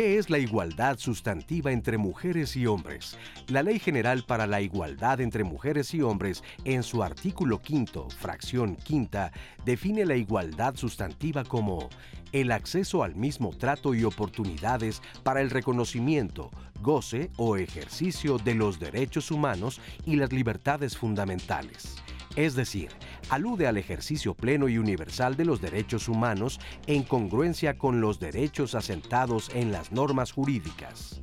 ¿Qué es la igualdad sustantiva entre mujeres y hombres? La Ley General para la Igualdad entre Mujeres y Hombres, en su artículo quinto, fracción quinta, define la igualdad sustantiva como el acceso al mismo trato y oportunidades para el reconocimiento, goce o ejercicio de los derechos humanos y las libertades fundamentales. Es decir, alude al ejercicio pleno y universal de los derechos humanos en congruencia con los derechos asentados en las normas jurídicas.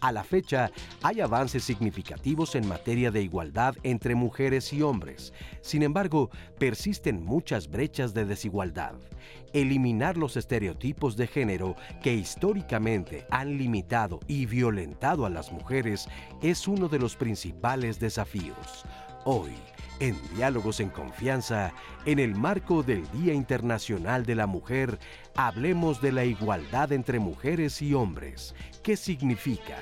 A la fecha, hay avances significativos en materia de igualdad entre mujeres y hombres. Sin embargo, persisten muchas brechas de desigualdad. Eliminar los estereotipos de género que históricamente han limitado y violentado a las mujeres es uno de los principales desafíos. Hoy, en Diálogos en Confianza, en el marco del Día Internacional de la Mujer, hablemos de la igualdad entre mujeres y hombres. ¿Qué significa?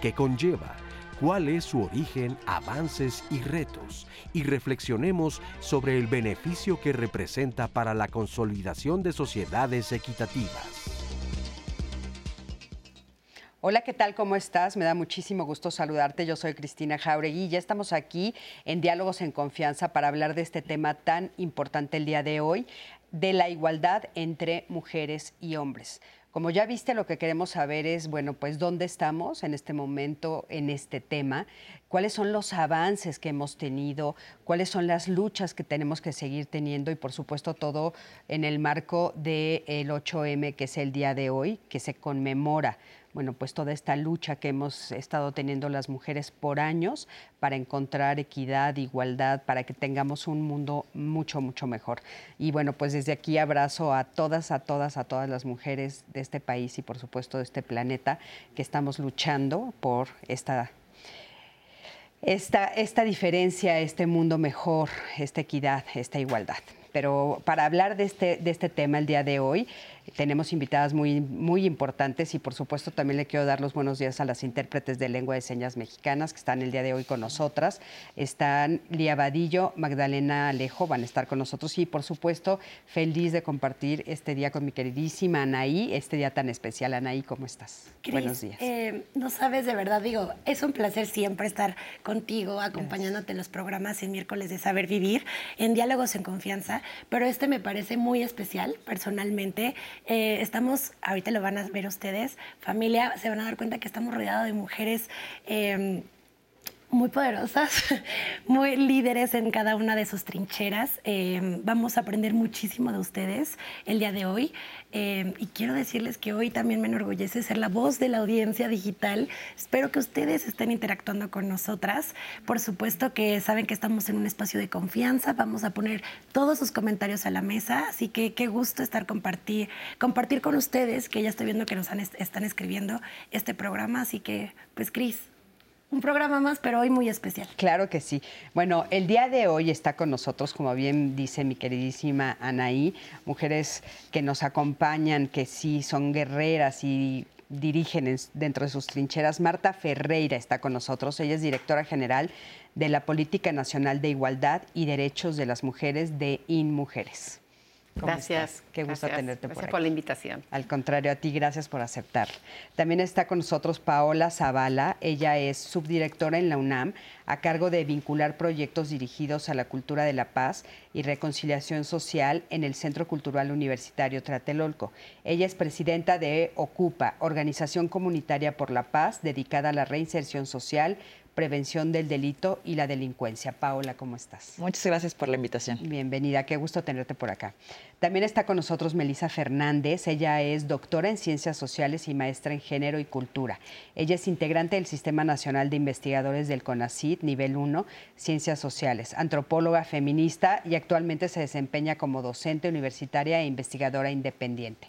¿Qué conlleva? ¿Cuál es su origen, avances y retos? Y reflexionemos sobre el beneficio que representa para la consolidación de sociedades equitativas. Hola, ¿qué tal? ¿Cómo estás? Me da muchísimo gusto saludarte. Yo soy Cristina Jauregui y ya estamos aquí en Diálogos en Confianza para hablar de este tema tan importante el día de hoy, de la igualdad entre mujeres y hombres. Como ya viste, lo que queremos saber es, bueno, pues dónde estamos en este momento en este tema, cuáles son los avances que hemos tenido, cuáles son las luchas que tenemos que seguir teniendo y por supuesto todo en el marco del 8M, que es el día de hoy, que se conmemora bueno, pues toda esta lucha que hemos estado teniendo las mujeres por años para encontrar equidad, igualdad, para que tengamos un mundo mucho, mucho mejor. Y bueno, pues desde aquí abrazo a todas, a todas, a todas las mujeres de este país y por supuesto de este planeta que estamos luchando por esta esta, esta diferencia, este mundo mejor, esta equidad, esta igualdad. Pero para hablar de este, de este tema el día de hoy, tenemos invitadas muy, muy importantes y por supuesto también le quiero dar los buenos días a las intérpretes de lengua de señas mexicanas que están el día de hoy con nosotras. Están Lía Vadillo, Magdalena Alejo, van a estar con nosotros y por supuesto feliz de compartir este día con mi queridísima Anaí, este día tan especial. Anaí, ¿cómo estás? buenos días. Eh, no sabes de verdad, digo, es un placer siempre estar contigo, acompañándote en los programas en miércoles de Saber Vivir, en Diálogos en Confianza, pero este me parece muy especial personalmente. Eh, estamos, ahorita lo van a ver ustedes, familia, se van a dar cuenta que estamos rodeados de mujeres. Em, muy poderosas, muy líderes en cada una de sus trincheras. Em, vamos a aprender muchísimo de ustedes el día de hoy. Em, y quiero decirles que hoy también me enorgullece ser la voz de la audiencia digital. Espero que ustedes estén interactuando con nosotras. Por supuesto que saben que estamos en un espacio de confianza. Vamos a poner todos sus comentarios a la mesa. Así que qué gusto estar compartir, compartir con ustedes, que ya estoy viendo que nos están escribiendo este programa. Así que, pues, Cris, un programa más, pero hoy muy especial. Claro que sí. Bueno, el día de hoy está con nosotros, como bien dice mi queridísima Anaí, mujeres que nos acompañan, que sí son guerreras y dirigen dentro de sus trincheras. Marta Ferreira está con nosotros. Ella es directora general de la Política Nacional de Igualdad y Derechos de las Mujeres de InMujeres. Gracias. Qué gusto tenerte por Gracias por la invitación. Al contrario, a ti, gracias por aceptar. También está con nosotros Paola Zavala. Ella es subdirectora en la UNAM, a cargo de vincular proyectos dirigidos a la cultura de la paz y reconciliación social en el Centro Cultural Universitario Tlatelolco. Ella es presidenta de Ocupa, Organización Comunitaria por la Paz, dedicada a la reinserción social, prevención del delito y la delincuencia. Paola, ¿cómo estás? Muchas gracias por la invitación. Bienvenida, qué gusto tenerte por acá. También está con nosotros Melisa Fernández. Ella es doctora en Ciencias Sociales y maestra en Género y Cultura. Ella es integrante del Sistema Nacional de Investigadores del CONACYT, nivel 1, Ciencias Sociales, antropóloga feminista y actualmente se desempeña como docente universitaria e investigadora independiente.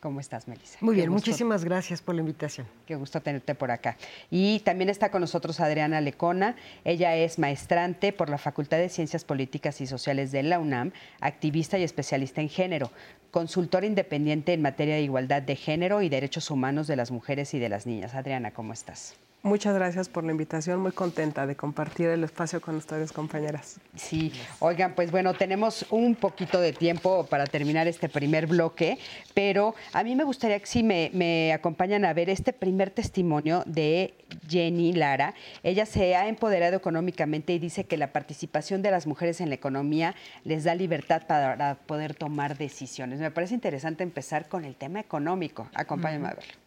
¿Cómo estás, Melissa? Muy bien, muchísimas gracias por la invitación. Qué gusto tenerte por acá. Y también está con nosotros Adriana Lecona. Ella es maestrante por la Facultad de Ciencias Políticas y Sociales de la UNAM, activista y especialista en género, consultora independiente en materia de igualdad de género y derechos humanos de las mujeres y de las niñas. Adriana, ¿cómo estás? Muchas gracias por la invitación, muy contenta de compartir el espacio con ustedes, compañeras. Sí, oigan, pues bueno, tenemos un poquito de tiempo para terminar este primer bloque, pero a mí me gustaría que si me, me acompañan a ver este primer testimonio de Jenny Lara. Ella se ha empoderado económicamente y dice que la participación de las mujeres en la economía les da libertad para poder tomar decisiones. Me parece interesante empezar con el tema económico. Acompáñenme a verlo.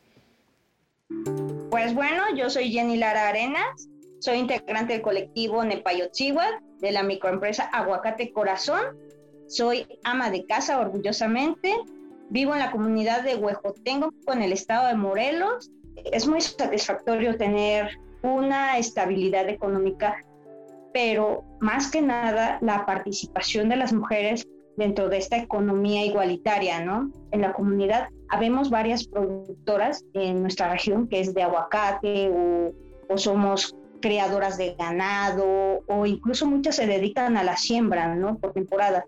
Pues bueno, yo soy Jenny Lara Arenas, soy integrante del colectivo Nepayotzihuat de la microempresa Aguacate Corazón. Soy ama de casa orgullosamente. Vivo en la comunidad de Huejotengo, en el estado de Morelos. Es muy satisfactorio tener una estabilidad económica, pero más que nada la participación de las mujeres dentro de esta economía igualitaria, ¿no? En la comunidad habemos varias productoras en nuestra región que es de aguacate o, somos creadoras de ganado o incluso muchas se dedican a la siembra, ¿no? Por temporada.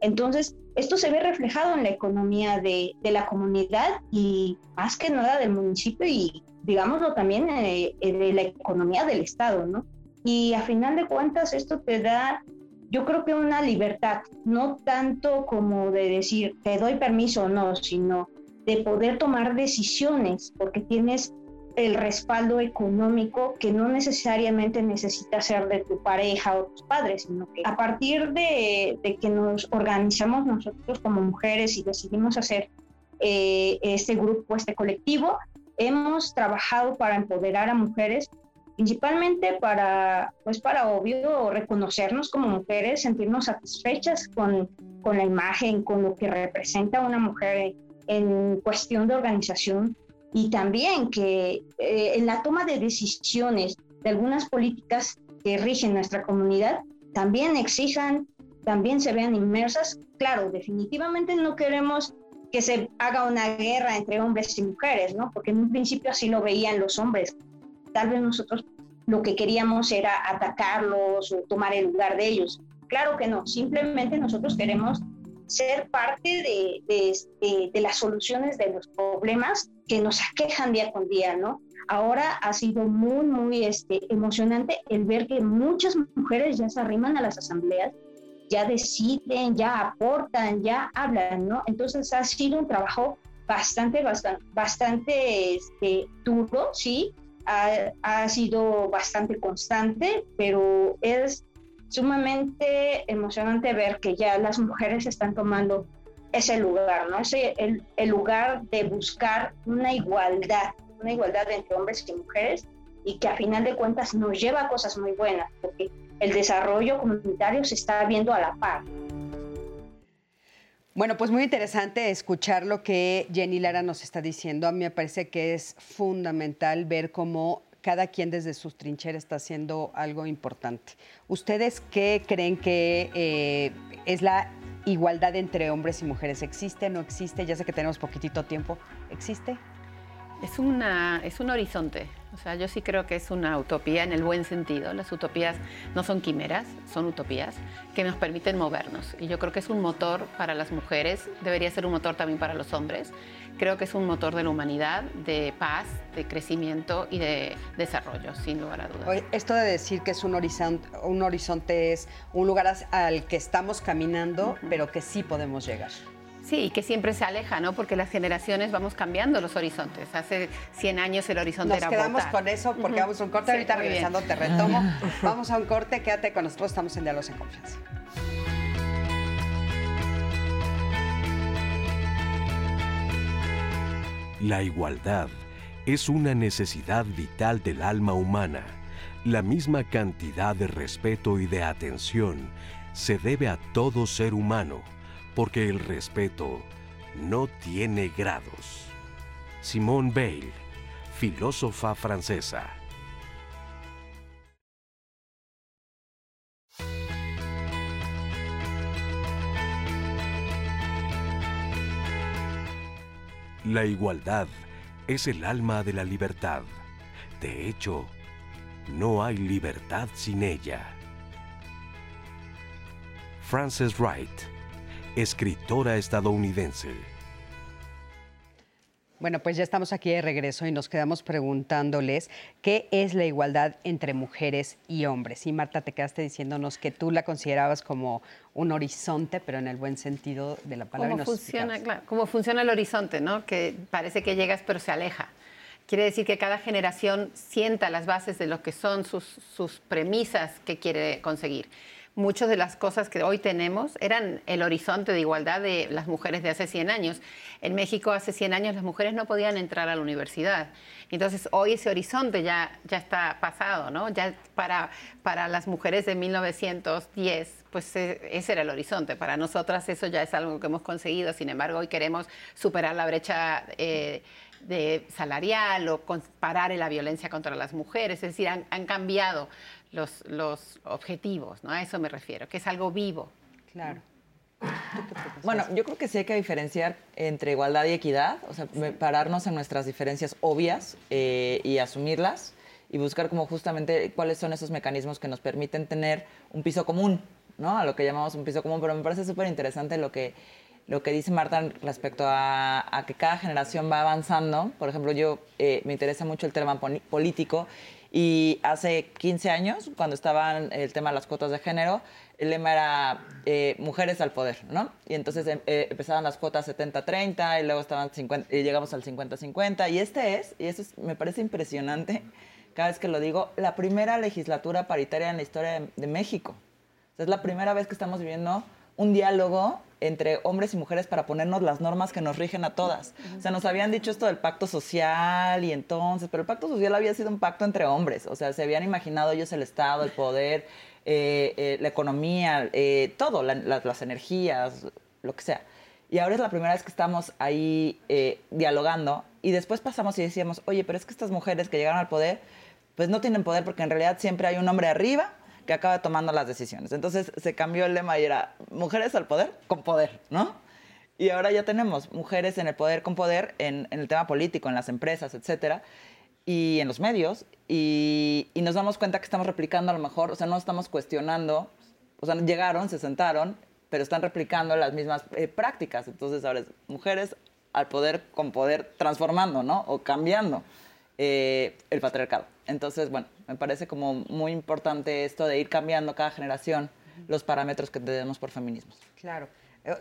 Entonces, esto se ve reflejado en la economía de, de la comunidad y más que nada del municipio y, digámoslo, también eh, de la economía del Estado, ¿no? Y a final de cuentas, esto te da yo creo que una libertad, no tanto como de decir te doy permiso o no, sino de poder tomar decisiones, porque tienes el respaldo económico que no necesariamente necesita ser de tu pareja o tus padres, sino que a partir de, que nos organizamos nosotros como mujeres y decidimos hacer eh, este grupo, este colectivo, hemos trabajado para empoderar a mujeres principalmente para, pues para obvio, reconocernos como mujeres, sentirnos satisfechas con, con la imagen, con lo que representa una mujer en cuestión de organización y también que eh, en la toma de decisiones de algunas políticas que rigen nuestra comunidad también exijan, también se vean inmersas. Claro, definitivamente no queremos que se haga una guerra entre hombres y mujeres, ¿no? Porque en un principio así lo veían los hombres, tal vez nosotros lo que queríamos era atacarlos o tomar el lugar de ellos. Claro que no, simplemente nosotros queremos ser parte de, de, de, las soluciones de los problemas que nos aquejan día con día, ¿no? Ahora ha sido muy, muy este, emocionante el ver que muchas mujeres ya se arriman a las asambleas, ya deciden, ya aportan, ya hablan, ¿no? Entonces ha sido un trabajo bastante, bastante, bastante este, duro, ¿sí? ha, sido bastante constante, pero es sumamente emocionante ver que ya las mujeres están tomando ese lugar, ¿no? Ese, el, el lugar de buscar una igualdad, una igualdad entre hombres y mujeres y que a final de cuentas nos lleva a cosas muy buenas, porque el desarrollo comunitario se está viendo a la par. Bueno, pues muy interesante escuchar lo que Jenny Lara nos está diciendo. A mí me parece que es fundamental ver cómo cada quien desde sus trincheras está haciendo algo importante. ¿Ustedes qué creen que eh, es la igualdad entre hombres y mujeres? ¿Existe? ¿No existe? Ya sé que tenemos poquitito tiempo. ¿Existe? Es, una, es un horizonte. O sea, yo sí creo que es una utopía en el buen sentido. Las utopías no son quimeras, son utopías que nos permiten movernos. Y yo creo que es un motor para las mujeres, debería ser un motor también para los hombres. Creo que es un motor de la humanidad, de paz, de crecimiento y de desarrollo, sin lugar a dudas. Esto de decir que es un horizonte, un horizonte es un lugar al que estamos caminando, pero que sí podemos llegar. Sí, que siempre se aleja, ¿no? Porque las generaciones vamos cambiando los horizontes. Hace 100 años el horizonte era Nos quedamos con eso porque vamos a un corte. Ahorita regresando te retomo. vamos a un corte, quédate con nosotros, estamos en Diálogos en Confianza. La igualdad es una necesidad vital del alma humana. La misma cantidad de respeto y de atención se debe a todo ser humano porque el respeto no tiene grados. Simone Weil, filósofa francesa. La igualdad es el alma de la libertad. De hecho, no hay libertad sin ella. Frances Wright escritora estadounidense. Bueno, pues ya estamos aquí de regreso y nos quedamos preguntándoles qué es la igualdad entre mujeres y hombres. Y Marta, te quedaste diciéndonos que tú la considerabas como un horizonte, pero en el buen sentido de la palabra. ¿Cómo, funciona, cómo funciona el horizonte, ¿no? Que parece que llegas pero se aleja. Quiere decir que cada generación sienta las bases de lo que son sus, sus premisas que quiere conseguir muchas de las cosas que hoy tenemos eran el horizonte de igualdad de las mujeres de hace 100 años. En México hace 100 años las mujeres no podían entrar a la universidad. Entonces hoy ese horizonte ya, ya está pasado, ¿no? Ya para, para las mujeres de 1910, pues e, ese era el horizonte. Para nosotras eso ya es algo que hemos conseguido. Sin embargo, hoy queremos superar la brecha. Eh, de salarial o parar la violencia contra las mujeres, es decir, han, han cambiado los, los objetivos, ¿no? A eso me refiero, que es algo vivo. Claro. Bueno, yo creo que sí hay que diferenciar entre igualdad y equidad, o sea, pararnos en nuestras diferencias obvias eh, y asumirlas y buscar como justamente cuáles son esos mecanismos que nos permiten tener un piso común, ¿no? A lo que llamamos un piso común, pero me parece súper interesante lo que, lo que dice Marta respecto a, que cada generación va avanzando. Por ejemplo, yo eh, me interesa mucho el tema político y hace 15 años, cuando estaban el tema de las cuotas de género, el lema era eh, mujeres al poder, ¿no? Y entonces em, eh, empezaban las cuotas 70-30 y luego estaban 50, y llegamos al 50-50. Y este es, y eso me parece impresionante, cada vez que lo digo, la primera legislatura paritaria en la historia de, México. es la primera vez que estamos viviendo un diálogo entre hombres y mujeres para ponernos las normas que nos rigen a todas. O sea, nos habían dicho esto del pacto social y entonces, pero el pacto social había sido un pacto entre hombres. O sea, se habían imaginado ellos el Estado, el poder, eh, eh, la economía, eh, todo, las energías, lo que sea. Y ahora es la primera vez que estamos ahí dialogando y después pasamos y decíamos, oye, pero es que estas mujeres que llegaron al poder, pues no tienen poder porque en realidad siempre hay un hombre arriba que acaba tomando las decisiones. Entonces se cambió el lema y era mujeres al poder con poder, ¿no? Y ahora ya tenemos mujeres en el poder con poder en, el tema político, en las empresas, etcétera, y en los medios, y, nos damos cuenta que estamos replicando a lo mejor, o sea, no estamos cuestionando, o sea, llegaron, se sentaron, pero están replicando las mismas eh, prácticas. Entonces ahora es mujeres al poder con poder transformando, ¿no? O cambiando eh, el patriarcado. Entonces, bueno, me parece como muy importante esto de ir cambiando cada generación los parámetros que tenemos por feminismos. Claro.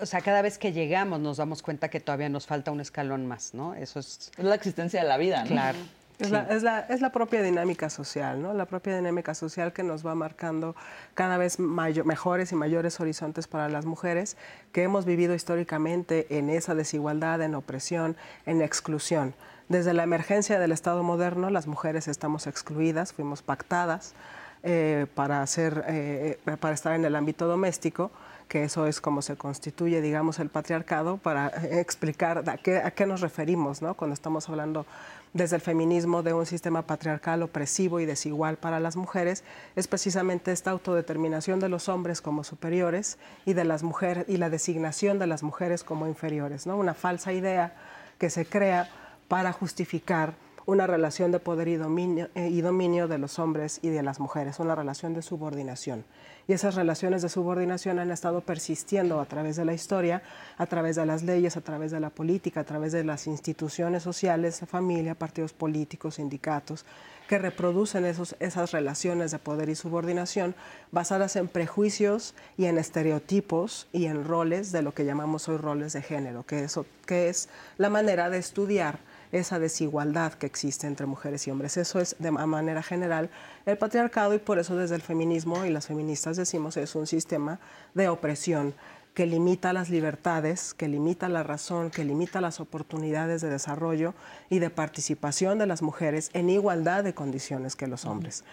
O sea, cada vez que llegamos nos damos cuenta que todavía nos falta un escalón más, ¿no? Eso es... Es la existencia de la vida, ¿no? Claro. Es, la, es, la, es, la, propia dinámica social, ¿no? La propia dinámica social que nos va marcando cada vez mejores y mayores horizontes para las mujeres que hemos vivido históricamente en esa desigualdad, en opresión, en exclusión. Desde la emergencia del Estado moderno, las mujeres estamos excluidas, fuimos pactadas eh, para, hacer, eh, para estar en el ámbito doméstico, que eso es como se constituye, digamos, el patriarcado, para explicar a qué, a qué nos referimos cuando estamos hablando desde el feminismo de un sistema patriarcal opresivo y desigual para las mujeres es precisamente esta autodeterminación de los hombres como superiores y de las y la designación de las mujeres como inferiores. Una falsa idea que se crea para justificar una relación de poder y dominio, eh, y dominio de los hombres y de las mujeres, una relación de subordinación. Y esas relaciones de subordinación han estado persistiendo a través de la historia, a través de las leyes, a través de la política, a través de las instituciones sociales, familia, partidos políticos, sindicatos, que reproducen esos, esas relaciones de poder y subordinación basadas en prejuicios y en estereotipos y en roles de lo que llamamos hoy roles de género, que, eso, que es la manera de estudiar esa desigualdad que existe entre mujeres y hombres. Eso es de manera general el patriarcado y por eso desde el feminismo y las feministas decimos es un sistema de opresión que limita las libertades, que limita la razón, que limita las oportunidades de desarrollo y de participación de las mujeres en igualdad de condiciones que los hombres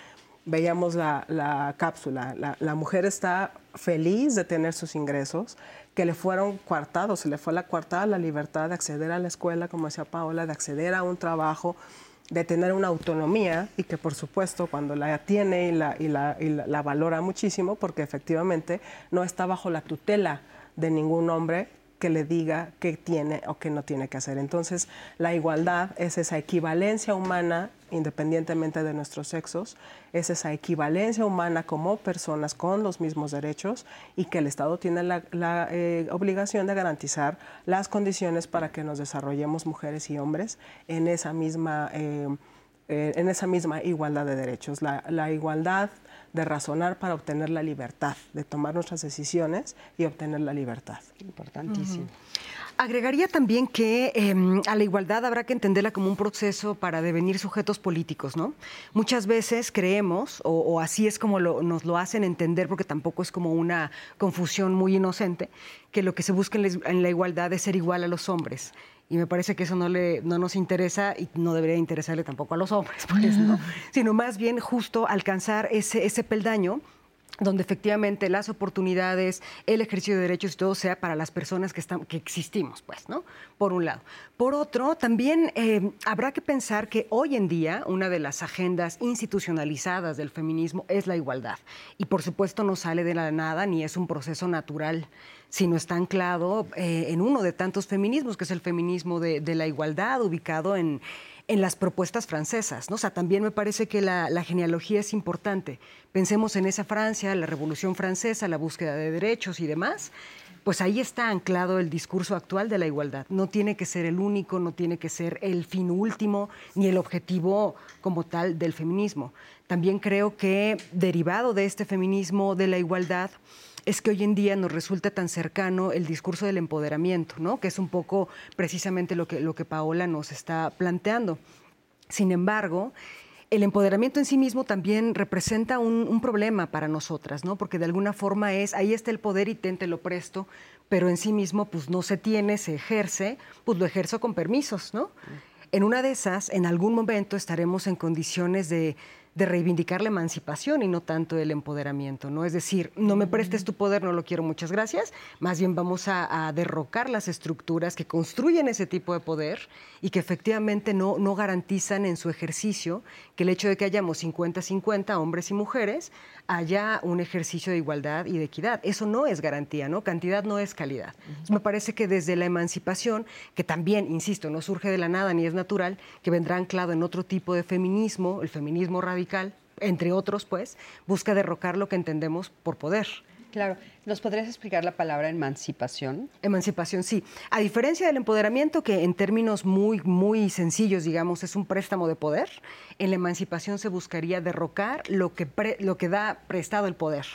veíamos la, cápsula, la, mujer está feliz de tener sus ingresos, que le fueron coartados, se le fue la coartada la libertad de acceder a la escuela, como decía Paola, de acceder a un trabajo, de tener una autonomía y que por supuesto cuando la tiene y la, y la valora muchísimo, porque efectivamente no está bajo la tutela de ningún hombre que le diga qué tiene o qué no tiene que hacer. Entonces, la igualdad es esa equivalencia humana, independientemente de nuestros sexos, es esa equivalencia humana como personas con los mismos derechos y que el Estado tiene la, eh, obligación de garantizar las condiciones para que nos desarrollemos mujeres y hombres en esa misma, eh, eh, en esa misma igualdad de derechos. La, igualdad de razonar para obtener la libertad, de tomar nuestras decisiones y obtener la libertad. Importantísimo. Agregaría también que em, a la igualdad habrá que entenderla como un proceso para devenir sujetos políticos, ¿no? Muchas veces creemos, o, así es como nos lo hacen entender, porque tampoco es como una confusión muy inocente, que lo que se busca en la, igualdad es ser igual a los hombres y me parece que eso no, le, no nos interesa y no debería interesarle tampoco a los hombres, pues, ¿no? sino más bien justo alcanzar ese, ese peldaño donde efectivamente las oportunidades, el ejercicio de derechos y todo sea para las personas que, están, que existimos, pues, ¿no? Por un lado. Por otro, también eh, habrá que pensar que hoy en día una de las agendas institucionalizadas del feminismo es la igualdad. Y por supuesto no sale de la nada ni es un proceso natural sino está anclado eh, en uno de tantos feminismos, que es el feminismo de la igualdad, ubicado en, en las propuestas francesas. ¿no? O sea, también me parece que la, genealogía es importante. Pensemos en esa Francia, la Revolución Francesa, la búsqueda de derechos y demás. Pues ahí está anclado el discurso actual de la igualdad. No tiene que ser el único, no tiene que ser el fin último ni el objetivo como tal del feminismo. También creo que derivado de este feminismo de la igualdad, es que hoy en día nos resulta tan cercano el discurso del empoderamiento, ¿no? que es un poco precisamente lo que, lo que Paola nos está planteando. Sin embargo, el empoderamiento en sí mismo también representa un, problema para nosotras, ¿no? Porque de alguna forma es, ahí está el poder y te, lo presto, pero en sí mismo pues no se tiene, se ejerce, pues lo ejerzo con permisos, ¿no? En una de esas, en algún momento estaremos en condiciones de de reivindicar la emancipación y no tanto el empoderamiento, ¿no? Es decir, no me prestes tu poder, no lo quiero, muchas gracias. Más bien vamos a, derrocar las estructuras que construyen ese tipo de poder y que efectivamente no, no garantizan en su ejercicio que el hecho de que hayamos 50-50 hombres y mujeres haya un ejercicio de igualdad y de equidad. Eso no es garantía, ¿no? Cantidad no es calidad. Me parece que desde la emancipación, que también, insisto, no surge de la nada ni es natural, que vendrá anclado en otro tipo de feminismo, el feminismo radical, entre otros, pues, busca derrocar lo que entendemos por poder. Claro. ¿Nos podrías explicar la palabra emancipación? Emancipación, sí. A diferencia del empoderamiento, que en términos muy, muy sencillos, digamos, es un préstamo de poder, en la emancipación se buscaría derrocar lo que, lo que da prestado el poder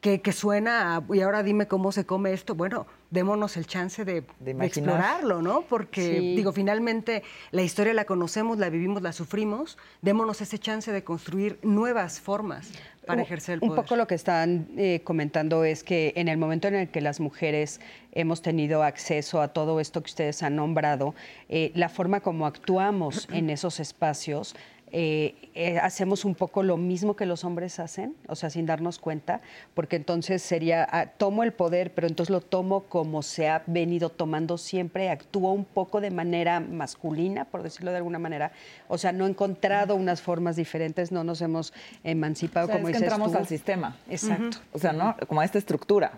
que, suena y ahora dime cómo se come esto. Bueno, démonos el chance de, explorarlo, ¿no? Porque, digo, finalmente la historia la conocemos, la vivimos, la sufrimos. Démonos ese chance de construir nuevas formas para ejercer el poder. Un poco lo que están eh, comentando es que en el momento en el que las mujeres hemos tenido acceso a todo esto que ustedes han nombrado, eh, la forma como actuamos en esos espacios eh, eh, hacemos un poco lo mismo que los hombres hacen, o sea, sin darnos cuenta, porque entonces sería, ah, tomo el poder, pero entonces lo tomo como se ha venido tomando siempre, actúo un poco de manera masculina, por decirlo de alguna manera, o sea, no he encontrado unas formas diferentes, no nos hemos emancipado como es que entramos al sistema. Exacto. O sea, ¿no? Como a esta estructura.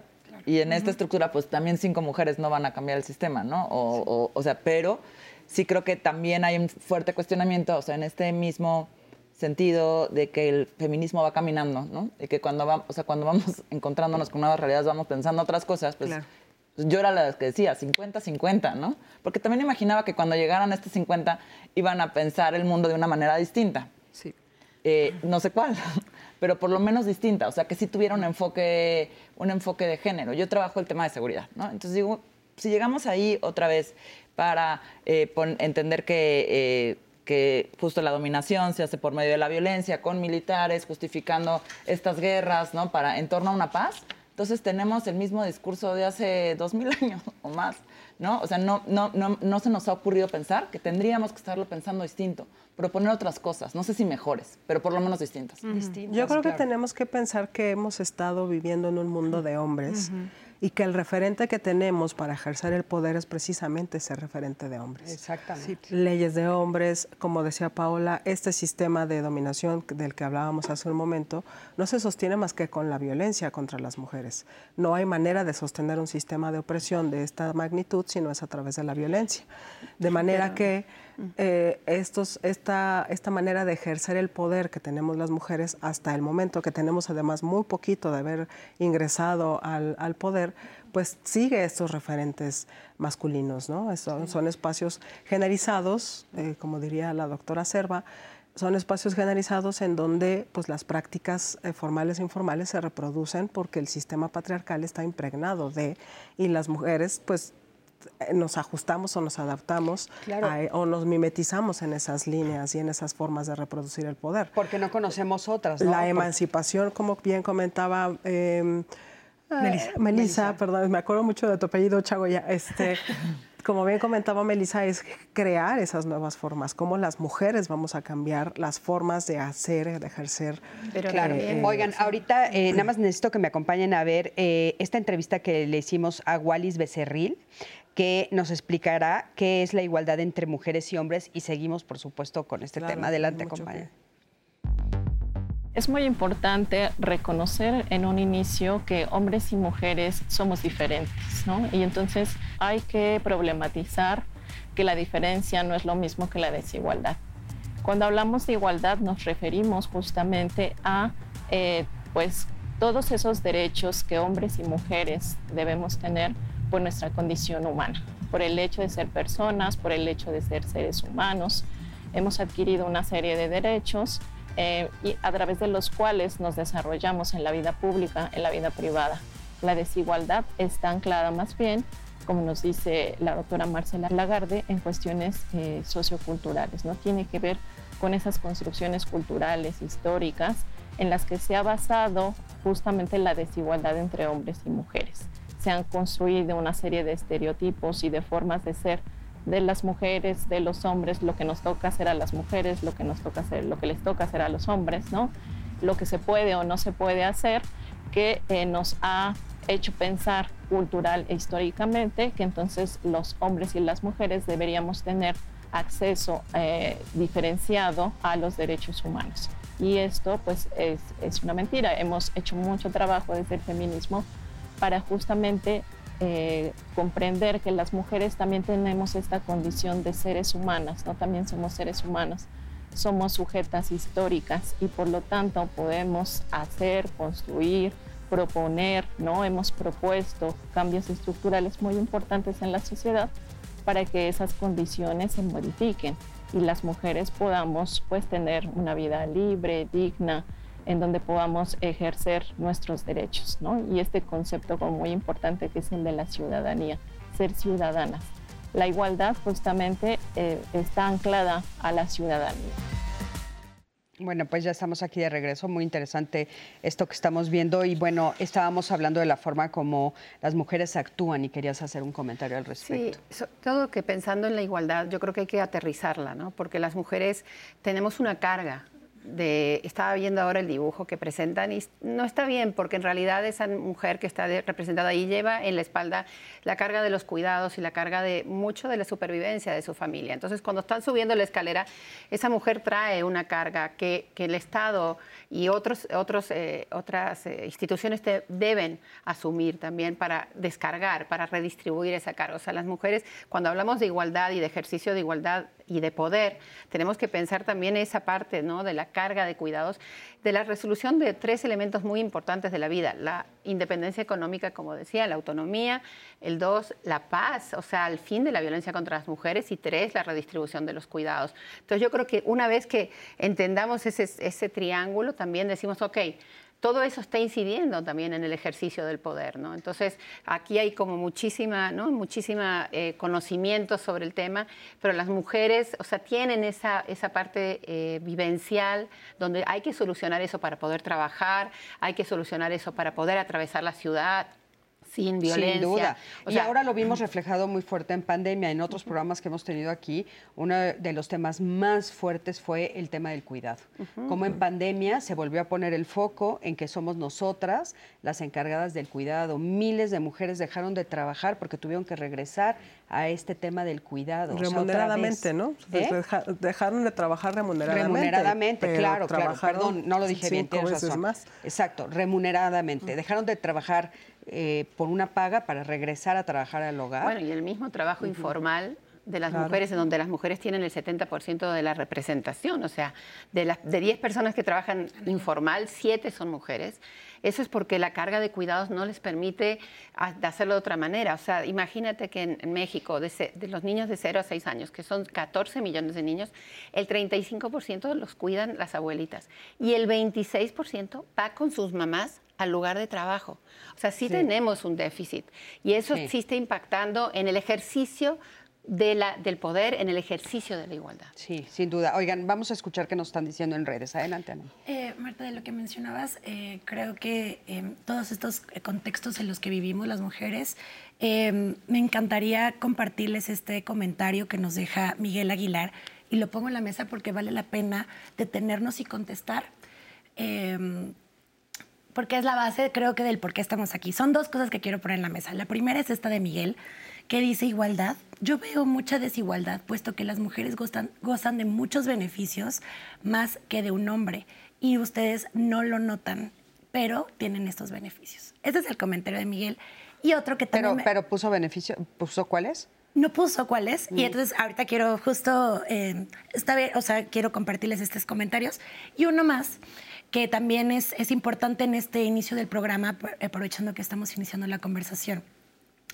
Y en esta estructura, pues también cinco mujeres no van a cambiar el sistema, ¿no? O, o sea, pero sí creo que también hay un fuerte cuestionamiento, o sea, en este mismo sentido de que el feminismo va caminando, ¿no? Y que cuando, va, o sea, cuando vamos encontrándonos con nuevas realidades, vamos pensando otras cosas, pues, pues yo era la que decía 50-50, ¿no? Porque también imaginaba que cuando llegaran a este 50 iban a pensar el mundo de una manera distinta. Sí. Eh, no sé cuál, pero por lo menos distinta, o sea, que sí tuviera un enfoque, un enfoque de género. Yo trabajo el tema de seguridad, ¿no? Entonces digo, si llegamos ahí otra vez para eh, entender que, eh, que justo la dominación se hace por medio de la violencia, con militares, justificando estas guerras, ¿no? Para, en torno a una paz. Entonces tenemos el mismo discurso de hace dos mil años o más, ¿no? O sea, no, no, no, no se nos ha ocurrido pensar que tendríamos que estarlo pensando distinto, proponer otras cosas, no sé si mejores, pero por lo menos distintas. Yo creo que tenemos que pensar que hemos estado viviendo en un mundo de hombres y que el referente que tenemos para ejercer el poder es precisamente ese referente de hombres. Exactamente. Leyes de hombres, como decía Paola, este sistema de dominación del que hablábamos hace un momento no se sostiene más que con la violencia contra las mujeres. No hay manera de sostener un sistema de opresión de esta magnitud si no es a través de la violencia. De manera que eh, estos, esta, esta manera de ejercer el poder que tenemos las mujeres hasta el momento, que tenemos además muy poquito de haber ingresado al, al poder, pues sigue estos referentes masculinos, ¿no? Son, son espacios generalizados, eh, como diría la doctora Serva, son espacios generalizados en donde pues, las prácticas eh, formales e informales se reproducen porque el sistema patriarcal está impregnado de, y las mujeres pues nos ajustamos o nos adaptamos o nos mimetizamos en esas líneas y en esas formas de reproducir el poder. Porque no conocemos otras. La emancipación, como bien comentaba eh, Melissa. perdón, me acuerdo mucho de tu apellido, Chagoya. Este, como bien comentaba Melissa, es crear esas nuevas formas, cómo las mujeres vamos a cambiar las formas de hacer, de ejercer. Pero claro, eh, oigan, ahorita eh, nada más necesito que me acompañen a ver eh, esta entrevista que le hicimos a Wallis Becerril que nos explicará qué es la igualdad entre mujeres y hombres y seguimos, por supuesto, con este tema. Adelante, compañera. Es muy importante reconocer en un inicio que hombres y mujeres somos diferentes, ¿no? Y entonces hay que problematizar que la diferencia no es lo mismo que la desigualdad. Cuando hablamos de igualdad nos referimos justamente a, eh, pues, todos esos derechos que hombres y mujeres debemos tener por nuestra condición humana, por el hecho de ser personas, por el hecho de ser seres humanos. Hemos adquirido una serie de derechos eh, y a través de los cuales nos desarrollamos en la vida pública, en la vida privada. La desigualdad está anclada más bien, como nos dice la doctora Marcela Lagarde, en cuestiones eh, socioculturales. ¿no? Tiene que ver con esas construcciones culturales, históricas, en las que se ha basado justamente la desigualdad entre hombres y mujeres se han construido una serie de estereotipos y de formas de ser de las mujeres, de los hombres, lo que nos toca hacer a las mujeres, lo que nos toca hacer, lo que les toca hacer a los hombres, ¿no? Lo que se puede o no se puede hacer, que eh, nos ha hecho pensar cultural e históricamente que entonces los hombres y las mujeres deberíamos tener acceso eh, diferenciado a los derechos humanos. Y esto pues es, es una mentira. Hemos hecho mucho trabajo desde el feminismo para justamente eh, comprender que las mujeres también tenemos esta condición de seres humanas, ¿no? También somos seres humanos, somos sujetas históricas y por lo tanto podemos hacer, construir, proponer, ¿no? Hemos propuesto cambios estructurales muy importantes en la sociedad para que esas condiciones se modifiquen y las mujeres podamos pues tener una vida libre, digna, en donde podamos ejercer nuestros derechos, ¿no? Y este concepto como muy importante que es el de la ciudadanía, ser ciudadanas. La igualdad justamente eh, está anclada a la ciudadanía. Bueno, pues ya estamos aquí de regreso. Muy interesante esto que estamos viendo. Y bueno, estábamos hablando de la forma como las mujeres actúan y querías hacer un comentario al respecto. Sí, todo que pensando en la igualdad, yo creo que hay que aterrizarla, ¿no? Porque las mujeres tenemos una carga estaba viendo ahora el dibujo que presentan y no está bien porque en realidad esa mujer que está representada ahí lleva en la espalda la carga de los cuidados y la carga de mucho de la supervivencia de su familia. Entonces cuando están subiendo la escalera, esa mujer trae una carga que, el Estado y otros, otros, eh, otras eh, instituciones deben asumir también para descargar, para redistribuir esa carga. O sea, las mujeres, cuando hablamos de igualdad y de ejercicio de igualdad y de poder, tenemos que pensar también esa parte ¿no? de la carga de cuidados, de la resolución de tres elementos muy importantes de la vida. La independencia económica, como decía, la autonomía, el dos, la paz, o sea, el fin de la violencia contra las mujeres y tres, la redistribución de los cuidados. Entonces yo creo que una vez que entendamos ese, ese triángulo, también decimos, ok, todo eso está incidiendo también en el ejercicio del poder, ¿no? Entonces, aquí hay como muchísima, ¿no? Muchísima eh, conocimiento sobre el tema, pero las mujeres, o sea, tienen esa, esa parte eh, vivencial donde hay que solucionar eso para poder trabajar, hay que solucionar eso para poder atravesar la ciudad, sin violencia. Sin duda. O y sea, ahora lo vimos reflejado muy fuerte en pandemia. En otros programas que hemos tenido aquí, uno de los temas más fuertes fue el tema del cuidado. Como en pandemia se volvió a poner el foco en que somos nosotras las encargadas del cuidado. Miles de mujeres dejaron de trabajar porque tuvieron que regresar a este tema del cuidado. O sea, otra Remuneradamente. ¿no? ¿Eh? Deja- dejaron de trabajar remuneradamente. Remuneradamente, claro, claro. Perdón, no lo dije bien, cinco tienes veces razón. más. Exacto, remuneradamente. Dejaron de trabajar eh, por una paga para regresar a trabajar al hogar. Bueno, y el mismo trabajo informal de las Claro. mujeres, en donde las mujeres tienen el 70% de la representación, o sea, de, las, de 10 personas que trabajan informal, 7 son mujeres. Eso es porque la carga de cuidados no les permite hacerlo de otra manera. O sea, imagínate que en, México, de, de los niños de 0 a 6 años, que son 14 millones de niños, el 35% los cuidan las abuelitas y el 26% va con sus mamás al lugar de trabajo. O sea, sí, Sí. tenemos un déficit y eso Sí. sí está impactando en el ejercicio de la, del poder, en el ejercicio de la igualdad. Sí, sin duda. Oigan, vamos a escuchar qué nos están diciendo en redes. Adelante, Ana. Eh, Marta, de lo que mencionabas, eh, creo que eh, todos estos eh, contextos en los que vivimos las mujeres, eh, me encantaría compartirles este comentario que nos deja Miguel Aguilar y lo pongo en la mesa porque vale la pena detenernos y contestar. Porque es la base, creo que, del por qué estamos aquí. Son dos cosas que quiero poner en la mesa. La primera es esta de Miguel, que dice igualdad. Yo veo mucha desigualdad, puesto que las mujeres gozan, gozan de muchos beneficios más que de un hombre, y ustedes no lo notan, pero tienen estos beneficios. Ese es el comentario de Miguel. Y otro que también... Pero, me- pero puso beneficio, puso cuáles? no puso cuáles Mm. y entonces ahorita quiero justo eh, está bien, o sea quiero compartirles estos comentarios y uno más que también es, es importante en este inicio del programa apro- aprovechando que estamos iniciando la conversación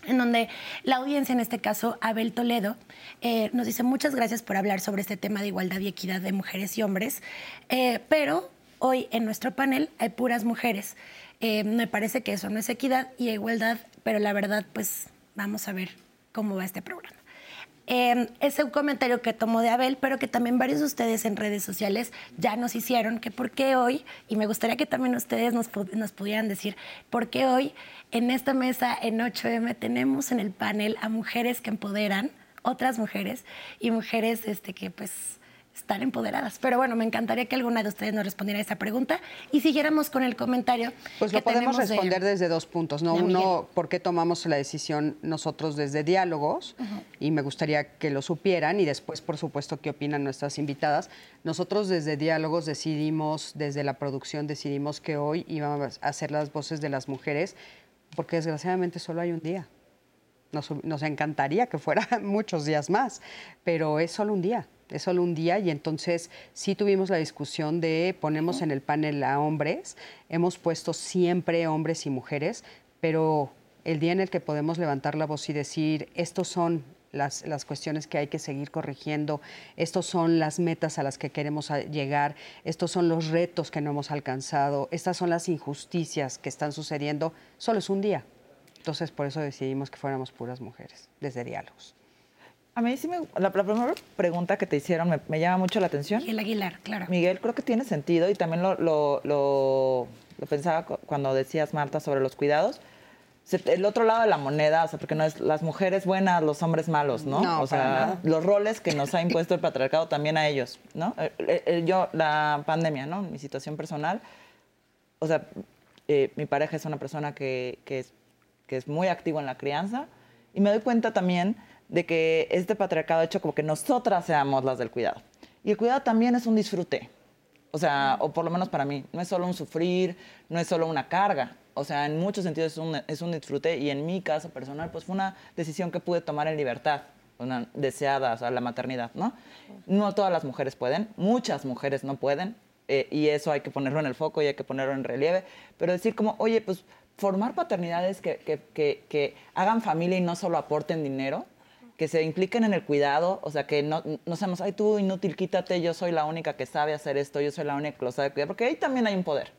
en donde la audiencia, en este caso Abel Toledo, eh, nos dice muchas gracias por hablar sobre este tema de igualdad y equidad de mujeres y hombres, eh, pero hoy en nuestro panel hay puras mujeres. Eh, me parece que eso no es equidad y igualdad, pero la verdad, pues vamos a ver cómo va este programa. Eh, es un comentario que tomó de Abel, pero que también varios de ustedes en redes sociales ya nos hicieron, que por qué hoy, y me gustaría que también ustedes nos, nos pudieran decir, por qué hoy en esta mesa en 8M tenemos en el panel a mujeres que empoderan, otras mujeres, y mujeres este, que pues están empoderadas. Pero bueno, me encantaría que alguna de ustedes nos respondiera a esa pregunta y siguiéramos con el comentario. Pues lo que podemos tenemos de- responder desde dos puntos, ¿no? Miguel. Uno, ¿por qué tomamos la decisión nosotros desde diálogos? Y me gustaría que lo supieran y después, por supuesto, qué opinan nuestras invitadas. Nosotros desde diálogos decidimos, desde la producción decidimos que hoy íbamos a hacer las voces de las mujeres, porque desgraciadamente solo hay un día. Nos, nos encantaría que fuera muchos días más, pero es solo un día, es solo un día y entonces sí tuvimos la discusión de ponemos en el panel a hombres, hemos puesto siempre hombres y mujeres, pero el día en el que podemos levantar la voz y decir, estos son las, las cuestiones que hay que seguir corrigiendo, estos son las metas a las que queremos llegar, estos son los retos que no hemos alcanzado, estas son las injusticias que están sucediendo, solo es un día. Entonces, por eso decidimos que fuéramos puras mujeres, desde diálogos. A mí sí me... La, la primera pregunta que te hicieron me, me llama mucho la atención. Miguel Aguilar, claro. Miguel, creo que tiene sentido y también lo, lo, lo- lo pensaba cu- cuando decías, Marta, sobre los cuidados. Se- El otro lado de la moneda, o sea, porque no es las mujeres buenas, los hombres malos, ¿no? No, o sea, para nada. los roles que nos ha impuesto el patriarcado también a ellos, ¿no? Eh, eh, eh, Yo, la pandemia, ¿no? Mi situación personal, o sea, eh, mi pareja es una persona que, que es, que es muy activo en la crianza y me doy cuenta también de que este patriarcado ha hecho como que nosotras seamos las del cuidado. Y el cuidado también es un disfrute. O sea, o por lo menos para mí, no es solo un sufrir, no es solo una carga. O sea, en muchos sentidos es un, es un disfrute y en mi caso personal, pues fue una decisión que pude tomar en libertad, una deseada, o sea, la maternidad, ¿no? No todas las mujeres pueden, muchas mujeres no pueden, eh, y eso hay que ponerlo en el foco y hay que ponerlo en relieve, pero decir como, oye, pues formar paternidades que, que, que, que hagan familia y no solo aporten dinero, que se impliquen en el cuidado, o sea, que no, no seamos, ay, tú inútil, quítate, yo soy la única que sabe hacer esto, yo soy la única que lo sabe cuidar, porque ahí también hay un poder,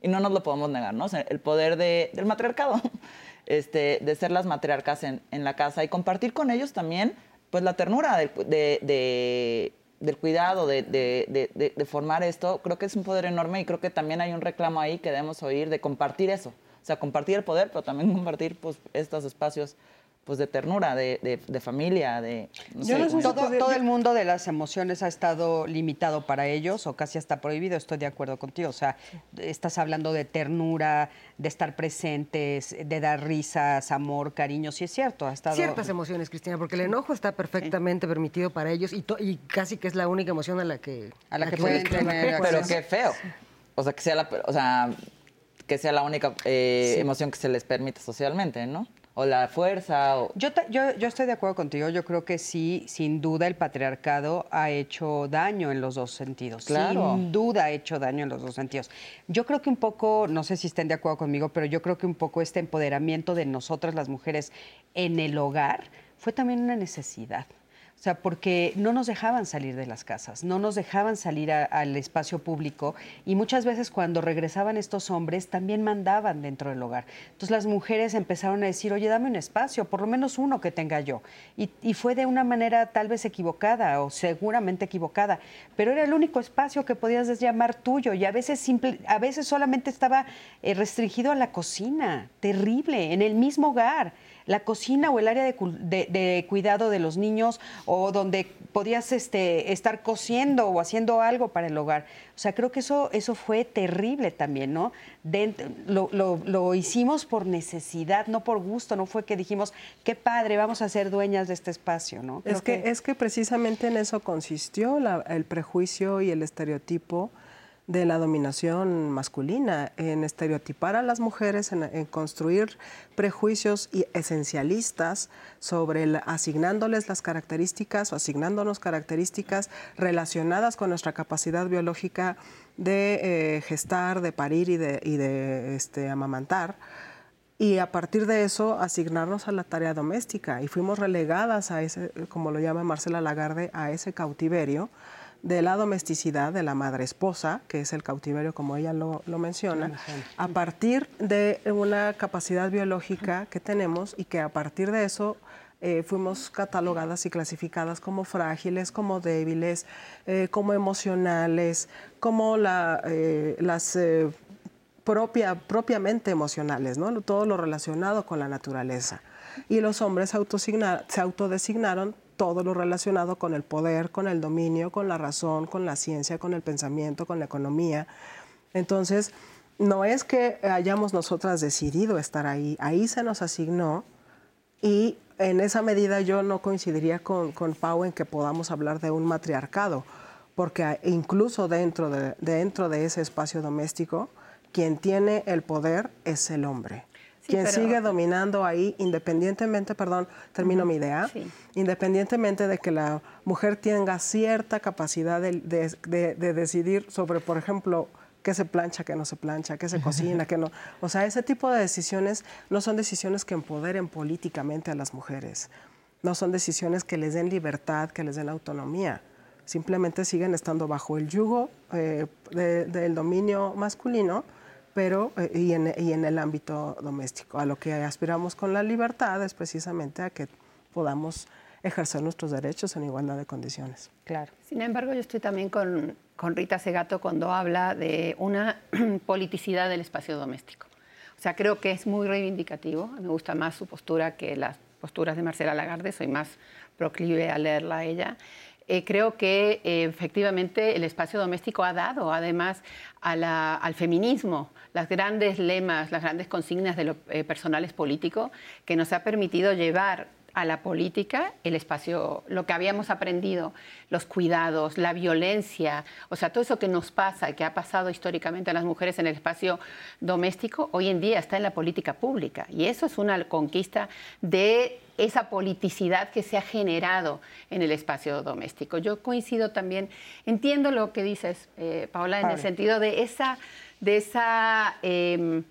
y no nos lo podemos negar, ¿no? El poder de- del matriarcado, este, de ser las matriarcas en, en la casa y compartir con ellos también, pues, la ternura del de, de, del cuidado, de, formar esto, creo que es un poder enorme y creo que también hay un reclamo ahí que debemos oír de compartir eso. O sea, compartir el poder, pero también compartir pues, estos espacios pues de ternura, de, de, familia, de... todo, el mundo de las emociones ha estado limitado para ellos o casi hasta prohibido, estoy de acuerdo contigo. O sea, estás hablando de ternura, de estar presentes, de dar risas, amor, cariño, sí es cierto. Ha estado... Ciertas emociones, Cristina, porque el enojo está perfectamente permitido para ellos y, y, casi que es la única emoción a la que... A la, que, pueden tener Pero qué feo. O sea, que sea la, o sea, que sea la única eh, emoción que se les permite socialmente, ¿no? O la fuerza. Yo, yo, yo, estoy de acuerdo contigo. Yo creo que sí, sin duda, el patriarcado ha hecho daño en los dos sentidos. Claro. Sin duda ha hecho daño en los dos sentidos. Yo creo que un poco, no sé si estén de acuerdo conmigo, pero yo creo que un poco este empoderamiento de nosotras las mujeres en el hogar fue también una necesidad. O sea, porque no nos dejaban salir de las casas, no nos dejaban salir al espacio público y muchas veces cuando regresaban estos hombres también mandaban dentro del hogar. Entonces las mujeres empezaron a decir, oye, dame un espacio, por lo menos uno que tenga yo. Y, fue de una manera tal vez equivocada o seguramente equivocada, pero era el único espacio que podías llamar tuyo y a veces, a veces solamente estaba eh, restringido a la cocina, terrible, en el mismo hogar la cocina o el área de, cuidado de los niños o donde podías este, estar cociendo o haciendo algo para el hogar. O sea, creo que eso, eso fue terrible también, ¿no? lo, hicimos por necesidad, no por gusto, no fue que dijimos, qué padre, vamos a ser dueñas de este espacio, ¿no? es que, es que precisamente en eso consistió el prejuicio y el estereotipo de la dominación masculina, en estereotipar a las mujeres, en, construir prejuicios y esencialistas sobre asignándoles las características o asignándonos características relacionadas con nuestra capacidad biológica de eh, gestar, de parir y de, y de este, amamantar. Y a partir de eso asignarnos a la tarea doméstica. Y fuimos relegadas a ese, como lo llama Marcela Lagarde, a ese cautiverio de la domesticidad de la madre esposa, que es el cautiverio como ella lo, menciona, a partir de una capacidad biológica que tenemos y que a partir de eso eh, fuimos catalogadas y clasificadas como frágiles, como débiles, eh, como emocionales, como la, eh, las propia, propiamente emocionales, ¿no? todo lo relacionado con la naturaleza. Y los hombres se autodesignaron todo lo relacionado con el poder, con el dominio, con la razón, con la ciencia, con el pensamiento, con la economía. Entonces, no es que hayamos nosotras decidido estar ahí, ahí se nos asignó y en esa medida yo no coincidiría con, con Pau en que podamos hablar de un matriarcado, porque incluso dentro de, dentro de ese espacio doméstico, quien tiene el poder es el hombre quien sigue dominando ahí, independientemente, perdón, termino mi idea, independientemente de que la mujer tenga cierta capacidad de, decidir sobre, por ejemplo, qué se plancha, qué no se plancha, qué se cocina, qué no. O sea, ese tipo de decisiones no son decisiones que empoderen políticamente a las mujeres, no son decisiones que les den libertad, que les den autonomía. Simplemente siguen estando bajo el yugo eh, del dominio masculino pero eh, y, en, el ámbito doméstico. A lo que aspiramos con la libertad es precisamente a que podamos ejercer nuestros derechos en igualdad de condiciones. Claro. Sin embargo, yo estoy también con, con Rita Segato cuando habla de una politicidad del espacio doméstico. O sea, creo que es muy reivindicativo. Me gusta más su postura que las posturas de Marcela Lagarde. Soy más proclive a leerla a ella. Eh, creo que eh, efectivamente el espacio doméstico ha dado además al feminismo las grandes lemas, las grandes consignas de lo eh, personal es político que nos ha permitido llevar a la política el espacio, lo que habíamos aprendido, los cuidados, la violencia, o sea, todo eso que nos pasa que ha pasado históricamente a las mujeres en el espacio doméstico, hoy en día está en la política pública. Y eso es una conquista de esa politicidad que se ha generado en el espacio doméstico. Yo coincido también, entiendo lo que dices, eh, Paola, en el sentido de esa, de esa em,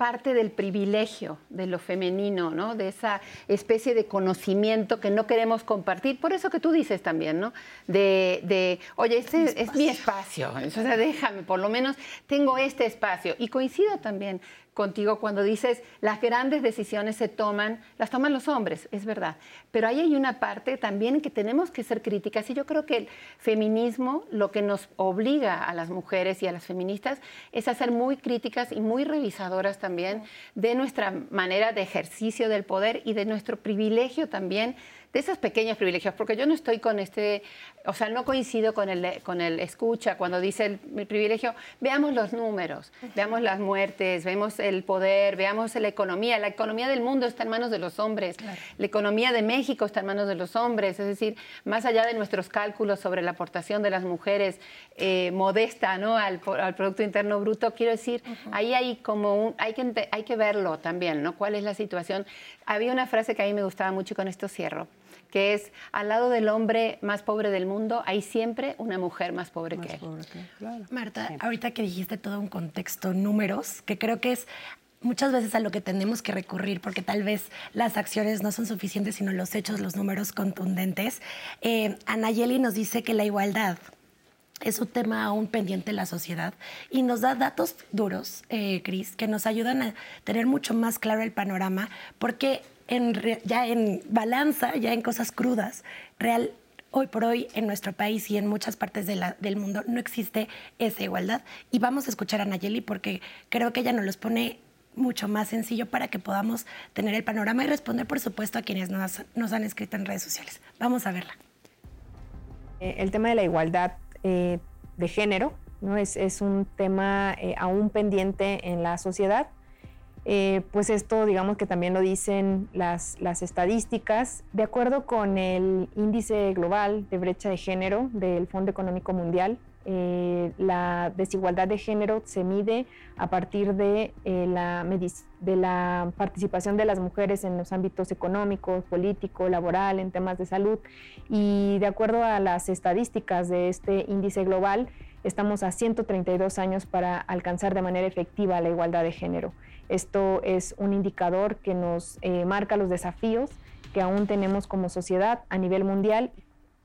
parte del privilegio de lo femenino, ¿no? De esa especie de conocimiento que no queremos compartir. Por eso que tú dices también, ¿no? De, oye, este es mi espacio, o sea, déjame, por lo menos tengo este espacio. Y coincido también contigo cuando dices las grandes decisiones se toman, las toman los hombres, es verdad. Pero ahí hay una parte también en que tenemos que ser críticas y yo creo que el feminismo lo que nos obliga a las mujeres y a las feministas es a ser muy críticas y muy revisadoras también de nuestra manera de ejercicio del poder y de nuestro privilegio también de esos pequeños privilegios, porque yo no estoy con este, o sea, no coincido con el, con el escucha cuando dice el, privilegio, veamos los números, veamos las muertes, vemos el poder, veamos la economía, la economía del mundo está en manos de los hombres, la economía de México está en manos de los hombres, es decir, más allá de nuestros cálculos sobre la aportación de las mujeres eh, modesta ¿no? al, Producto Interno Bruto, quiero decir, ahí hay como un, hay que, hay que verlo también, ¿no? ¿Cuál es la situación? Había una frase que a mí me gustaba mucho y con esto cierro que es al lado del hombre más pobre del mundo hay siempre una mujer más pobre que él. Marta, ahorita que dijiste todo un contexto, números, que creo que es muchas veces a lo que tenemos que recurrir, porque tal vez las acciones no son suficientes, sino los hechos, los números contundentes. Eh, Anayeli nos dice que la igualdad es un tema aún pendiente en la sociedad y nos da datos duros, eh, Cris, que nos ayudan a tener mucho más claro el panorama, porque ya en balanza, ya en cosas crudas, real, hoy por hoy en nuestro país y en muchas partes del mundo no existe esa igualdad. Y vamos a escuchar a Nayeli porque creo que ella nos los pone mucho más sencillo para que podamos tener el panorama y responder, por supuesto, a quienes nos, han escrito en redes sociales. Vamos a verla. Eh, el tema de la igualdad eh, de género es un tema eh, aún pendiente en la sociedad eh, pues esto digamos que también lo dicen las, estadísticas. De acuerdo con el índice global de brecha de género del Fondo Económico Mundial, eh, la desigualdad de género se mide a partir de, eh, la de la participación de las mujeres en los ámbitos económicos, político, laboral, en temas de salud. Y de acuerdo a las estadísticas de este índice global, estamos a 132 años para alcanzar de manera efectiva la igualdad de género. Esto es un indicador que nos eh, marca los desafíos que aún tenemos como sociedad a nivel mundial.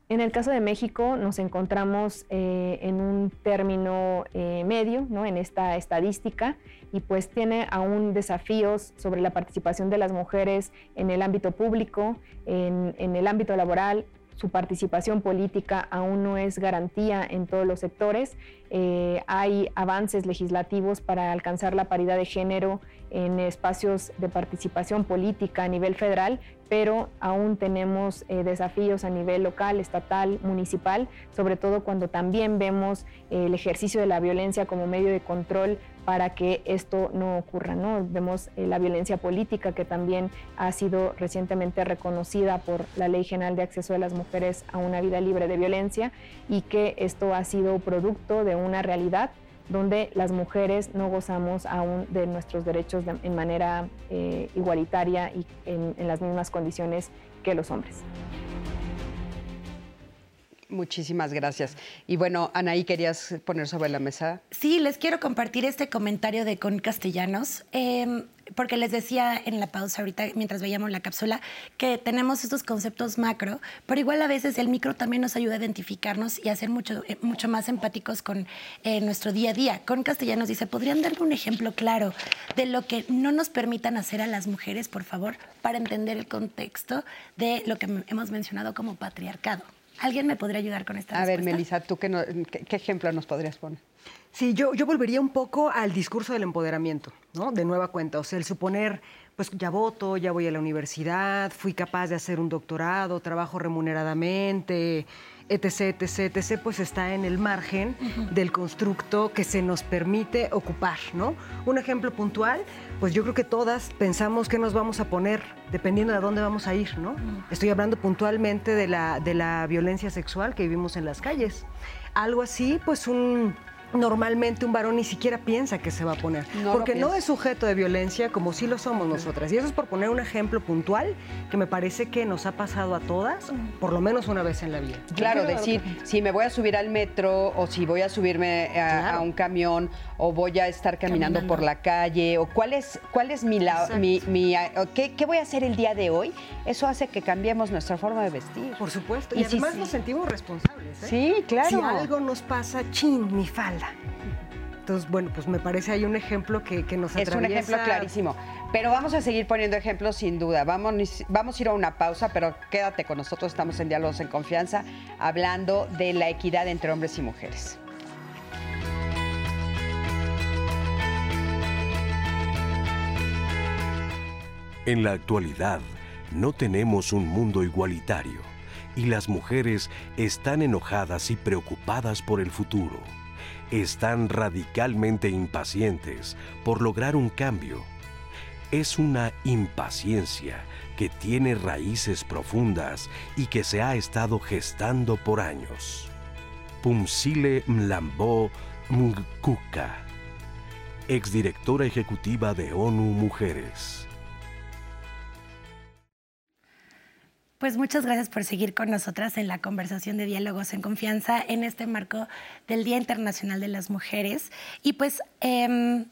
En el caso de México nos encontramos eh, en un término eh, medio ¿no? en esta estadística y pues tiene aún desafíos sobre la participación de las mujeres en el ámbito público, en, en el ámbito laboral, su participación política aún no es garantía en todos los sectores. Eh, hay avances legislativos para alcanzar la paridad de género en espacios de participación política a nivel federal, pero aún tenemos eh, desafíos a nivel local, estatal, municipal, sobre todo cuando también vemos eh, el ejercicio de la violencia como medio de control para que esto no ocurra. ¿no? Vemos eh, la violencia política que también ha sido recientemente reconocida por la Ley General de Acceso de las Mujeres a una vida libre de violencia y que esto ha sido producto de una realidad donde las mujeres no gozamos aún de nuestros derechos en manera eh, igualitaria y en, en las mismas condiciones que los hombres. Muchísimas gracias. Y bueno, Anaí, ¿querías poner sobre la mesa? Sí, les quiero compartir este comentario de Con Castellanos, em, porque les decía en la pausa ahorita, mientras veíamos la cápsula, que tenemos estos conceptos macro, pero igual a veces el micro también nos ayuda a identificarnos y a ser mucho, eh, mucho más empáticos con eh, nuestro día a día. Con Castellanos dice, ¿podrían darme un ejemplo claro de lo que no nos permitan hacer a las mujeres, por favor, para entender el contexto de lo que hemos mencionado como patriarcado? ¿Alguien me podría ayudar con esta A ver, Melissa, ¿tú qué, qué, ejemplo nos podrías poner? Sí, yo, yo volvería un poco al discurso del empoderamiento, ¿no? De nueva cuenta. O sea, el suponer, pues ya voto, ya voy a la universidad, fui capaz de hacer un doctorado, trabajo remuneradamente, etc., etc., etc., pues está en el margen del constructo que se nos permite ocupar, ¿no? Un ejemplo puntual, pues yo creo que todas pensamos que nos vamos a poner dependiendo de dónde vamos a ir, ¿no? Estoy hablando puntualmente de la, de la violencia sexual que vivimos en las calles. Algo así, pues un normalmente un varón ni siquiera piensa que se va a poner, porque no es sujeto de violencia como sí lo somos nosotras. Y eso es por poner un ejemplo puntual que me parece que nos ha pasado a todas, por lo menos una vez en la vida. Claro, decir, si me voy a subir al metro o si voy a subirme a, un camión o voy a estar caminando, por la calle o cuál es, cuál es mi, mi, ¿qué, ¿qué, voy a hacer el día de hoy, eso hace que cambiemos nuestra forma de vestir. Por supuesto, y, además nos sentimos responsables. ¿eh? Sí, claro. Si algo nos pasa, chin, mi falda entonces, bueno, pues me parece hay un ejemplo que, que nos atraviesa. Es un ejemplo clarísimo. Pero vamos a seguir poniendo ejemplos sin duda. Vamos, vamos a ir a una pausa, pero quédate con nosotros. Estamos en Diálogos en Confianza hablando de la equidad entre hombres y mujeres. En la actualidad, no tenemos un mundo igualitario y las mujeres están enojadas y preocupadas por el futuro están radicalmente impacientes por lograr un cambio. Es una impaciencia que tiene raíces profundas y que se ha estado gestando por años. Pumsile Mlambo Mkuka, exdirectora ejecutiva de ONU Mujeres. Pues muchas gracias por seguir con nosotras en la conversación de diálogos en confianza en este marco del Día Internacional de las Mujeres. Y pues em,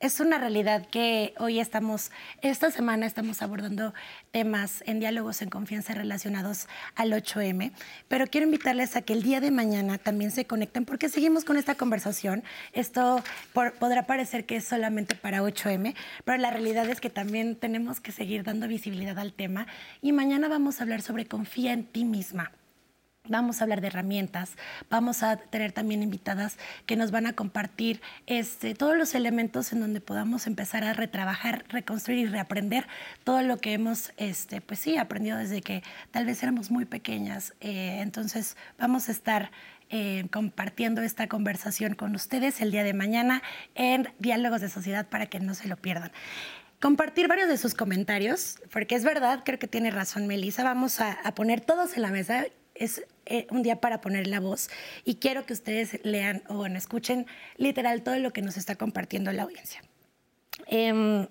es una realidad que hoy estamos, esta semana estamos abordando temas en diálogos en confianza relacionados al 8M, pero quiero invitarles a que el día de mañana también se conecten porque seguimos con esta conversación. Esto podrá parecer que es solamente para 8M, pero la realidad es que también tenemos que seguir dando visibilidad al tema y mañana vamos a hablar sobre confía en ti misma. Vamos a hablar de herramientas, vamos a tener también invitadas que nos van a compartir este, todos los elementos en donde podamos empezar a retrabajar, reconstruir y reaprender todo lo que hemos, este, pues sí, aprendido desde que tal vez éramos muy pequeñas. Eh, entonces vamos a estar eh, compartiendo esta conversación con ustedes el día de mañana en Diálogos de Sociedad para que no se lo pierdan compartir varios de sus comentarios, porque es verdad, creo que tiene razón Melissa, vamos a, a poner todos en la mesa es eh, un día para poner la voz y quiero que ustedes lean o escuchen literal todo lo que nos está compartiendo la audiencia. Em,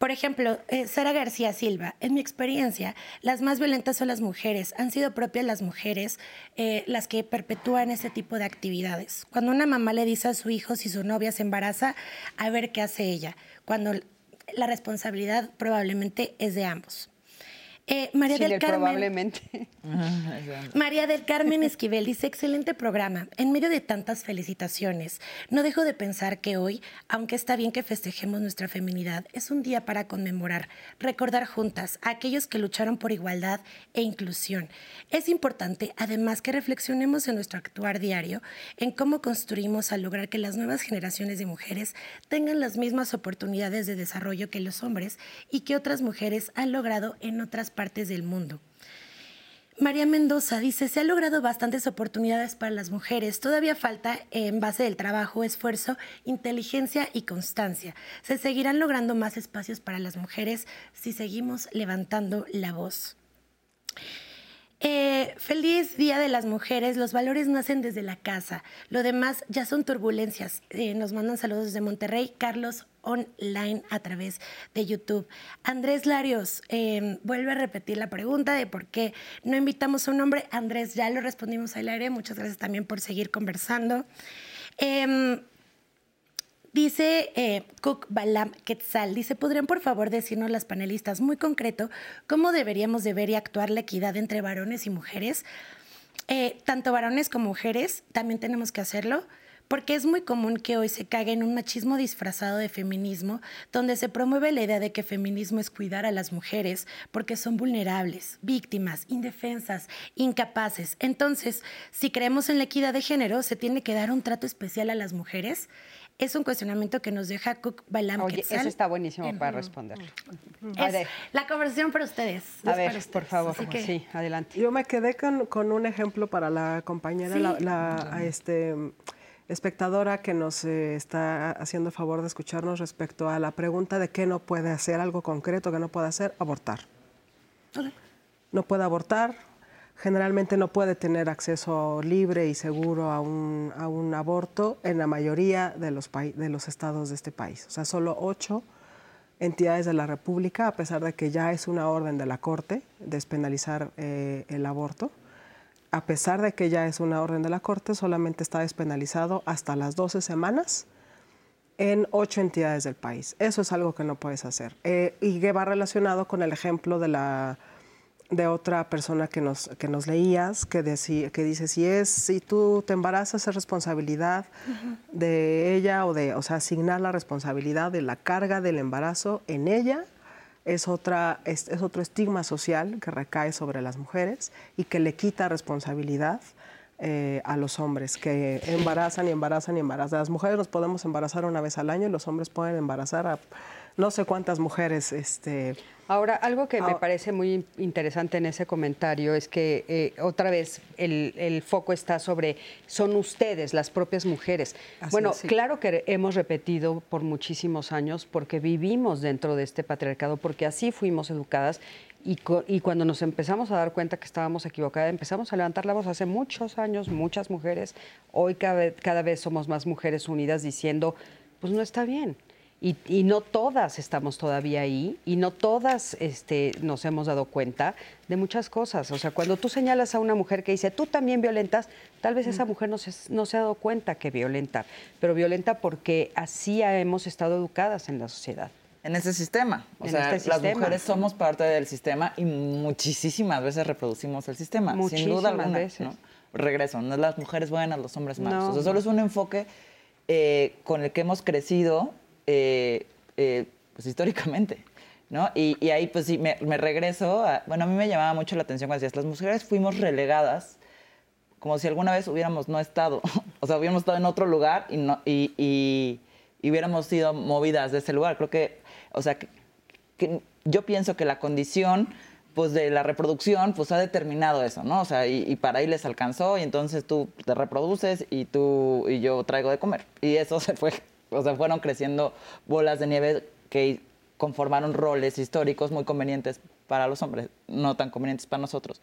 por ejemplo, eh, Sara García Silva, en mi experiencia, las más violentas son las mujeres. Han sido propias las mujeres eh, las que perpetúan este tipo de actividades. Cuando una mamá le dice a su hijo si su novia se embaraza, a ver qué hace ella, cuando la responsabilidad probablemente es de ambos. Eh, María del Carmen. Probablemente. María del Carmen Esquivel dice: excelente programa. En medio de tantas felicitaciones, no dejo de pensar que hoy, aunque está bien que festejemos nuestra feminidad, es un día para conmemorar, recordar juntas a aquellos que lucharon por igualdad e inclusión. Es importante, además, que reflexionemos en nuestro actuar diario en cómo construimos al lograr que las nuevas generaciones de mujeres tengan las mismas oportunidades de desarrollo que los hombres y que otras mujeres han logrado en otras partes del mundo. María Mendoza dice, se han logrado bastantes oportunidades para las mujeres. Todavía falta, en base del trabajo, esfuerzo, inteligencia y constancia. Se seguirán logrando más espacios para las mujeres si seguimos levantando la voz. Eh, feliz Día de las Mujeres. Los valores nacen desde la casa. Lo demás ya son turbulencias. Eh, nos mandan saludos desde Monterrey. Carlos online a través de YouTube. Andrés Larios em, vuelve a repetir la pregunta de por qué no invitamos a un hombre. Andrés, ya lo respondimos al aire. Muchas gracias también por seguir conversando. Em, Dice eh, Cook Balam Quetzal, ¿podrían por favor decirnos las panelistas muy concreto cómo deberíamos de ver y actuar la equidad entre varones y mujeres? Eh, tanto varones como mujeres, también tenemos que hacerlo, porque es muy común que hoy se caiga en un machismo disfrazado de feminismo, donde se promueve la idea de que feminismo es cuidar a las mujeres porque son vulnerables, víctimas, indefensas, incapaces. Entonces, si creemos en la equidad de género, se tiene que dar un trato especial a las mujeres es un cuestionamiento que nos deja Cook Balam Oye, eso está buenísimo para responder. la conversación para ustedes. A ver, por favor. sí, adelante. Yo me quedé con, un ejemplo para la compañera, la, este, espectadora que nos eh, está haciendo favor de escucharnos respecto a la pregunta de qué no puede hacer, algo concreto que no puede hacer, abortar. No puede abortar, generalmente no puede tener acceso libre y seguro a un, a un aborto en la mayoría de los, de los estados de este país. O sea, solo ocho entidades de la República, a pesar de que ya es una orden de la Corte despenalizar eh, el aborto, a pesar de que ya es una orden de la Corte, solamente está despenalizado hasta las 12 semanas en ocho entidades del país. Eso es algo que no puedes hacer. Eh, y que va relacionado con el ejemplo de la de otra persona que nos, que nos leías, que, decía, que dice, si es, si tú te embarazas, es responsabilidad de ella o de, o sea, asignar la responsabilidad de la carga del embarazo en ella es, otra, es, otro estigma social que recae sobre las mujeres y que le quita responsabilidad eh, a los hombres que embarazan y embarazan y embarazan. Las mujeres nos podemos embarazar una vez al año y los hombres pueden embarazar a no sé cuántas mujeres. Este, Ahora, algo que me parece muy interesante en ese comentario es que eh, otra vez el, foco está sobre, son ustedes, las propias mujeres. bueno, claro que hemos repetido por muchísimos años porque vivimos dentro de este patriarcado, porque así fuimos educadas y, y, cuando nos empezamos a dar cuenta que estábamos equivocadas, empezamos a levantar la voz hace muchos años, muchas mujeres. Hoy cada cada vez somos más mujeres unidas diciendo, pues no está bien. Y, no todas estamos todavía ahí y no todas este, nos hemos dado cuenta de muchas cosas. O sea, cuando tú señalas a una mujer que dice, tú también violentas, tal vez esa mujer no se, no se ha dado cuenta que violenta, pero violenta porque así hemos estado educadas en la sociedad. En ese sistema. O sea, este las mujeres somos parte del sistema y muchísimas veces reproducimos el sistema. sin duda alguna. Veces. ¿no? Regreso, no es las mujeres buenas, los hombres malos. o sea, solo es un enfoque eh, con el que hemos crecido eh, eh, pues históricamente. ¿no? Y, ahí pues sí, me, regreso. bueno, a mí me llamaba mucho la atención cuando decías, las mujeres fuimos relegadas como si alguna vez hubiéramos no estado, o sea, hubiéramos estado en otro lugar y, no, y, hubiéramos sido movidas de ese lugar. Creo que, o sea, que, yo pienso que la condición pues de la reproducción pues ha determinado eso, ¿no? O sea, y, y, para ahí les alcanzó y entonces tú te reproduces y tú y yo traigo de comer. Y eso se fue o sea, fueron creciendo bolas de nieve que conformaron roles históricos muy convenientes para los hombres, no tan convenientes para nosotros.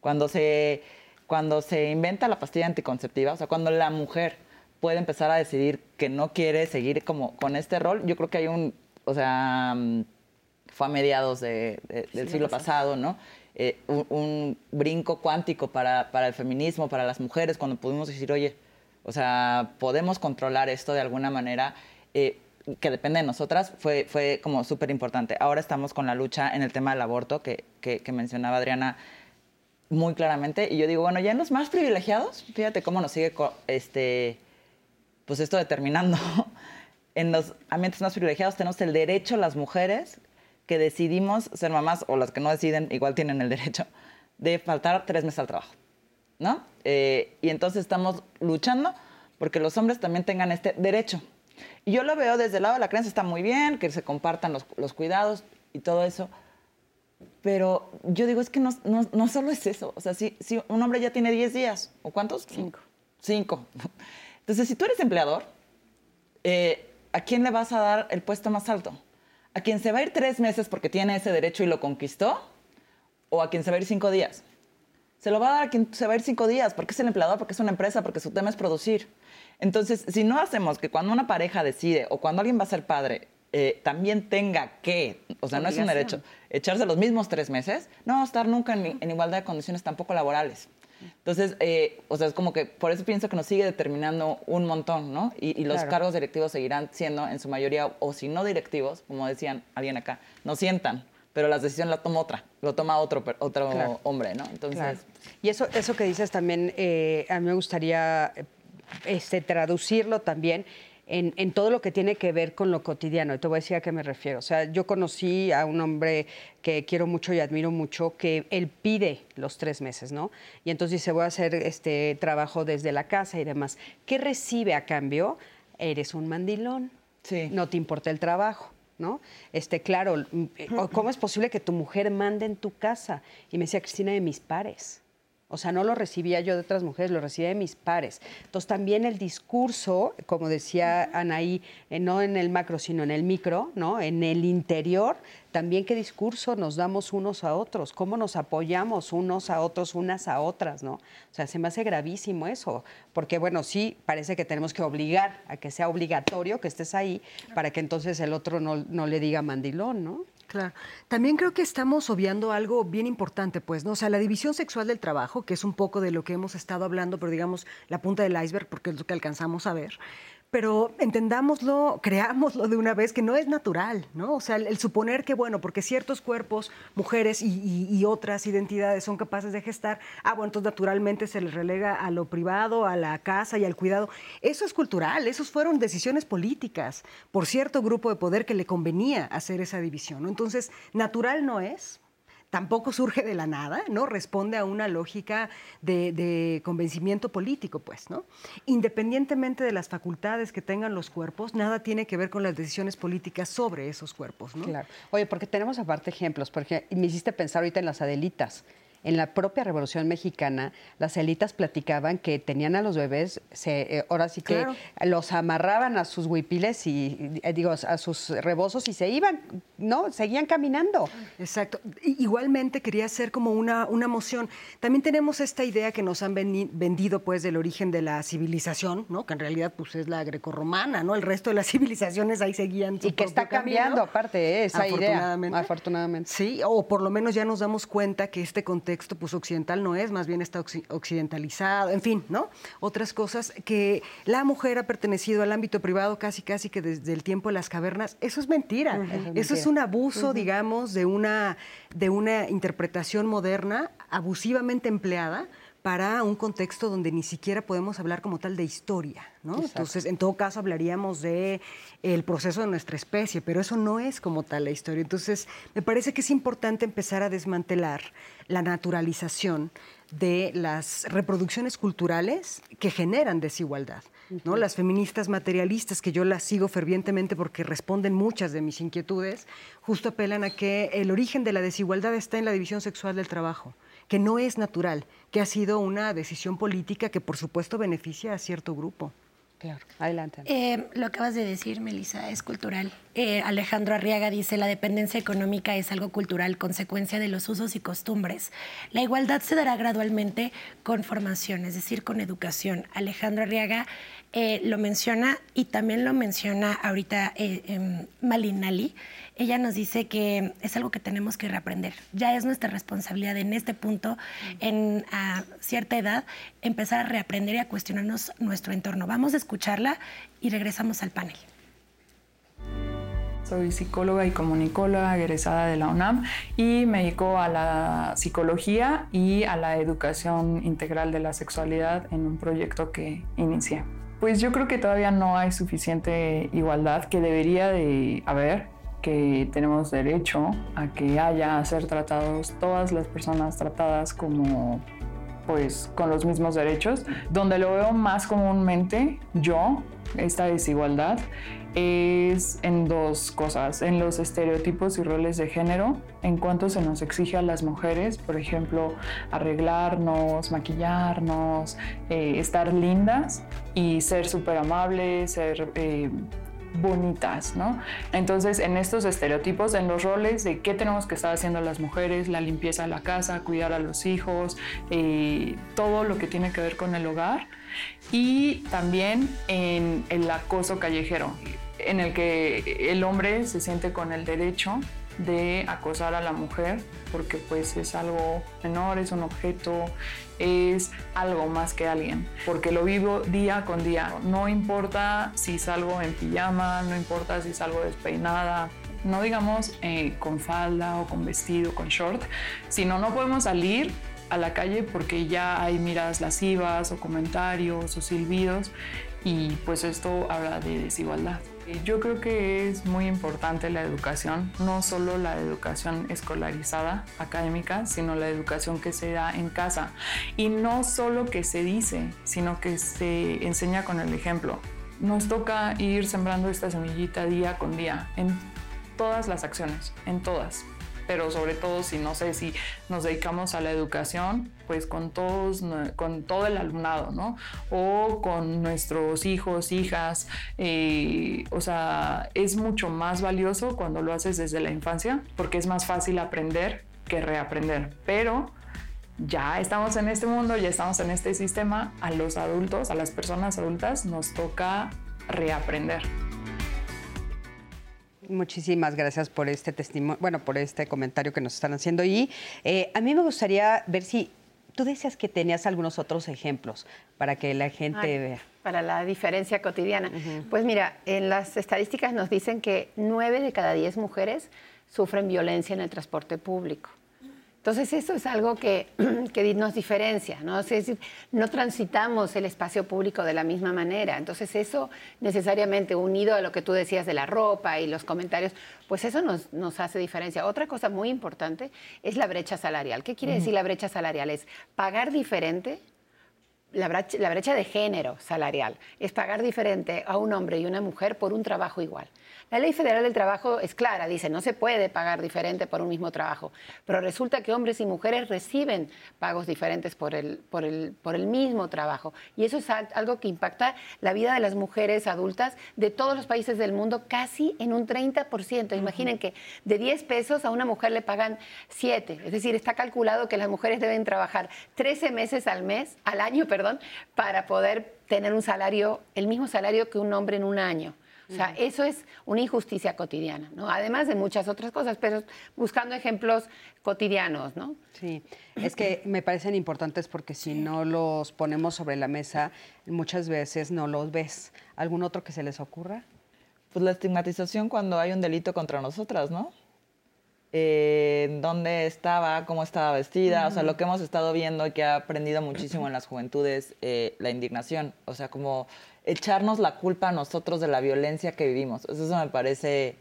Cuando se, cuando se inventa la pastilla anticonceptiva, o sea, cuando la mujer puede empezar a decidir que no quiere seguir como con este rol, yo creo que hay un, o sea, mm, fue a mediados del siglo pasado, ¿no? Eh, un, brinco cuántico para, para el feminismo, para las mujeres, cuando pudimos decir, oye, o sea, podemos controlar esto de alguna manera. Eh, que depende de nosotras, fue, fue como súper importante. Ahora estamos con la lucha en el tema del aborto, que, que, mencionaba Adriana muy claramente. Y yo digo, bueno, ya en los más privilegiados, fíjate cómo nos sigue este, pues esto determinando. en los ambientes más privilegiados tenemos el derecho las mujeres que decidimos ser mamás, o las que no deciden, igual tienen el derecho, de faltar tres meses al trabajo. ¿No? Eh, y entonces estamos luchando porque los hombres también tengan este derecho. Y yo lo veo desde el lado de la creencia, está muy bien, que se compartan los, cuidados y todo eso, pero yo digo, es que no, no, solo es eso. O sea, si, si, un hombre ya tiene 10 días, ¿o cuántos? Cinco. Cinco. Entonces, si tú eres empleador, eh, ¿a quién le vas a dar el puesto más alto? ¿A quien se va a ir tres meses porque tiene ese derecho y lo conquistó? ¿O a quien se va a ir cinco días? Se lo va a dar a quien se va a ir cinco días, porque es el empleador, porque es una empresa, porque su tema es producir. Entonces, si no hacemos que cuando una pareja decide o cuando alguien va a ser padre, eh, también tenga que, o sea, no es un derecho, echarse los mismos tres meses, no va a estar nunca en, igualdad de condiciones tampoco laborales. Entonces, eh, o sea, es como que por eso pienso que nos sigue determinando un montón, ¿no? Y, los cargos directivos seguirán siendo en su mayoría, o si no directivos, como decían alguien acá, no sientan pero la decisión la toma otra, lo toma otro, otro hombre, ¿no? Entonces... Y eso, eso que dices también, eh, a mí me gustaría este, traducirlo también en, en, todo lo que tiene que ver con lo cotidiano. Y te voy a decir a qué me refiero. O sea, yo conocí a un hombre que quiero mucho y admiro mucho, que él pide los tres meses, ¿no? Y entonces dice, voy a hacer este trabajo desde la casa y demás. ¿Qué recibe a cambio? Eres un mandilón. Sí. No te importa el trabajo. ¿No? Este, claro, mm, eh, ¿cómo es posible que tu mujer mande en tu casa? Y me decía Cristina de mis pares. O sea, no lo recibía yo de otras mujeres, lo recibía de mis pares. Entonces, también el discurso, como decía Anaí, eh, no en el macro, sino en el micro, ¿no? En el interior, también qué discurso nos damos unos a otros, cómo nos apoyamos unos a otros, unas a otras, ¿no? O sea, se me hace gravísimo eso, porque bueno, sí, parece que tenemos que obligar a que sea obligatorio que estés ahí para que entonces el otro no, no le diga mandilón, ¿no? Claro. También creo que estamos obviando algo bien importante, pues, ¿no? O sea, la división sexual del trabajo, que es un poco de lo que hemos estado hablando, pero digamos la punta del iceberg, porque es lo que alcanzamos a ver pero entendámoslo, creámoslo de una vez que no es natural, ¿no? O sea, el, suponer que, bueno, porque ciertos cuerpos, mujeres y, otras identidades son capaces de gestar, ah, bueno, entonces naturalmente se les relega a lo privado, a la casa y al cuidado. Eso es cultural, esos fueron decisiones políticas por cierto grupo de poder que le convenía hacer esa división, ¿no? Entonces, natural no es, tampoco surge de la nada, ¿no? Responde a una lógica de, convencimiento político, pues, ¿no? Independientemente de las facultades que tengan los cuerpos, nada tiene que ver con las decisiones políticas sobre esos cuerpos, ¿no? Claro. Oye, porque tenemos aparte ejemplos, porque me hiciste pensar ahorita en las Adelitas en la propia Revolución Mexicana, las élitas platicaban que tenían a los bebés, se, eh, ahora sí que los amarraban a sus huipiles y, eh, digo, a sus rebozos y se iban, ¿no? Seguían caminando. Exacto. igualmente quería hacer como una, una moción. También tenemos esta idea que nos han vendido, pues, del origen de la civilización, ¿no? Que en realidad, pues, es la grecorromana, ¿no? El resto de las civilizaciones ahí seguían. y que está cambiando, aparte, esa afortunadamente. idea. Afortunadamente. Sí, o por lo menos ya nos damos cuenta que este contexto texto pues, occidental no es, más bien está occidentalizado, en fin, ¿no? Otras cosas que la mujer ha pertenecido al ámbito privado casi, casi que desde el tiempo de las cavernas, eso es mentira. eso es un abuso, digamos, de una, de una interpretación moderna abusivamente empleada para un contexto donde ni siquiera podemos hablar como tal de historia, ¿no? Entonces, en todo caso hablaríamos de el proceso de nuestra especie, pero eso no es como tal la historia. Entonces, me parece que es importante empezar a desmantelar la naturalización de las reproducciones culturales que generan desigualdad. ¿no? Las feministas materialistas, que yo las sigo fervientemente porque responden muchas de mis inquietudes, justo apelan a que el origen de la desigualdad está en la división sexual del trabajo que no es natural, que ha sido una decisión política que por supuesto beneficia a cierto grupo. Claro, adelante. Eh, lo acabas de decir, Melissa, es cultural. Eh, Alejandro Arriaga dice, la dependencia económica es algo cultural, consecuencia de los usos y costumbres. La igualdad se dará gradualmente con formación, es decir, con educación. Alejandro Arriaga eh, lo menciona y también lo menciona ahorita em, Malinali ella nos dice que es algo que tenemos que reaprender. Ya es nuestra responsabilidad en este punto, en a cierta edad, empezar a reaprender y a cuestionarnos nuestro entorno. Vamos a escucharla y regresamos al panel. Soy psicóloga y comunicóloga egresada de la UNAM y me dedico a la psicología y a la educación integral de la sexualidad en un proyecto que inicié. Pues yo creo que todavía no hay suficiente igualdad que debería de haber que tenemos derecho a que haya a ser tratados todas las personas tratadas como pues con los mismos derechos. Donde lo veo más comúnmente yo, esta desigualdad, es en dos cosas, en los estereotipos y roles de género, en cuanto se nos exige a las mujeres, por ejemplo, arreglarnos, maquillarnos, eh, estar lindas y ser súper amables, ser... Eh, bonitas, ¿no? Entonces, en estos estereotipos, en los roles de qué tenemos que estar haciendo las mujeres, la limpieza de la casa, cuidar a los hijos, eh, todo lo que tiene que ver con el hogar, y también en el acoso callejero, en el que el hombre se siente con el derecho de acosar a la mujer porque pues es algo menor, es un objeto, es algo más que alguien, porque lo vivo día con día. No importa si salgo en pijama, no importa si salgo despeinada, no digamos eh, con falda o con vestido, con short, sino no podemos salir a la calle porque ya hay miradas lascivas o comentarios o silbidos y pues esto habla de desigualdad. Yo creo que es muy importante la educación, no solo la educación escolarizada, académica, sino la educación que se da en casa. Y no solo que se dice, sino que se enseña con el ejemplo. Nos toca ir sembrando esta semillita día con día, en todas las acciones, en todas. Pero sobre todo si no sé si nos dedicamos a la educación, pues con todos, con todo el alumnado, ¿no? O con nuestros hijos, hijas, eh, o sea, es mucho más valioso cuando lo haces desde la infancia, porque es más fácil aprender que reaprender, pero ya estamos en este mundo, ya estamos en este sistema, a los adultos, a las personas adultas nos toca reaprender. Muchísimas gracias por este testimonio, bueno, por este comentario que nos están haciendo. Y eh, a mí me gustaría ver si tú decías que tenías algunos otros ejemplos para que la gente vea. Para la diferencia cotidiana. Pues mira, en las estadísticas nos dicen que nueve de cada diez mujeres sufren violencia en el transporte público. Entonces eso es algo que, nos diferencia, ¿no? Es decir, no transitamos el espacio público de la misma manera. Entonces eso necesariamente unido a lo que tú decías de la ropa y los comentarios, pues eso nos, hace diferencia. Otra cosa muy importante es la brecha salarial. ¿Qué quiere decir la brecha salarial? Es pagar diferente la brecha, de género salarial es pagar diferente a un hombre y una mujer por un trabajo igual. La ley federal del trabajo es clara, dice no se puede pagar diferente por un mismo trabajo, pero resulta que hombres y mujeres reciben pagos diferentes por el, por el, por el mismo trabajo. Y eso es algo que impacta la vida de las mujeres adultas de todos los países del mundo casi en un 30%. Imaginen que de 10 pesos a una mujer le pagan 7. Es decir, está calculado que las mujeres deben trabajar 13 meses al mes, al año, perdón, para poder tener un salario, el mismo salario que un hombre en un año. O sea, eso es una injusticia cotidiana, ¿no? Además de muchas otras cosas, pero buscando ejemplos cotidianos, ¿no? Sí, es que me parecen importantes porque si no los ponemos sobre la mesa, muchas veces no los ves. ¿Algún otro que se les ocurra? Pues la estigmatización cuando hay un delito contra nosotras, ¿no? Eh, dónde estaba, cómo estaba vestida, o sea, lo que hemos estado viendo y que ha aprendido muchísimo en las juventudes, eh, la indignación, o sea, como echarnos la culpa a nosotros de la violencia que vivimos. Eso me parece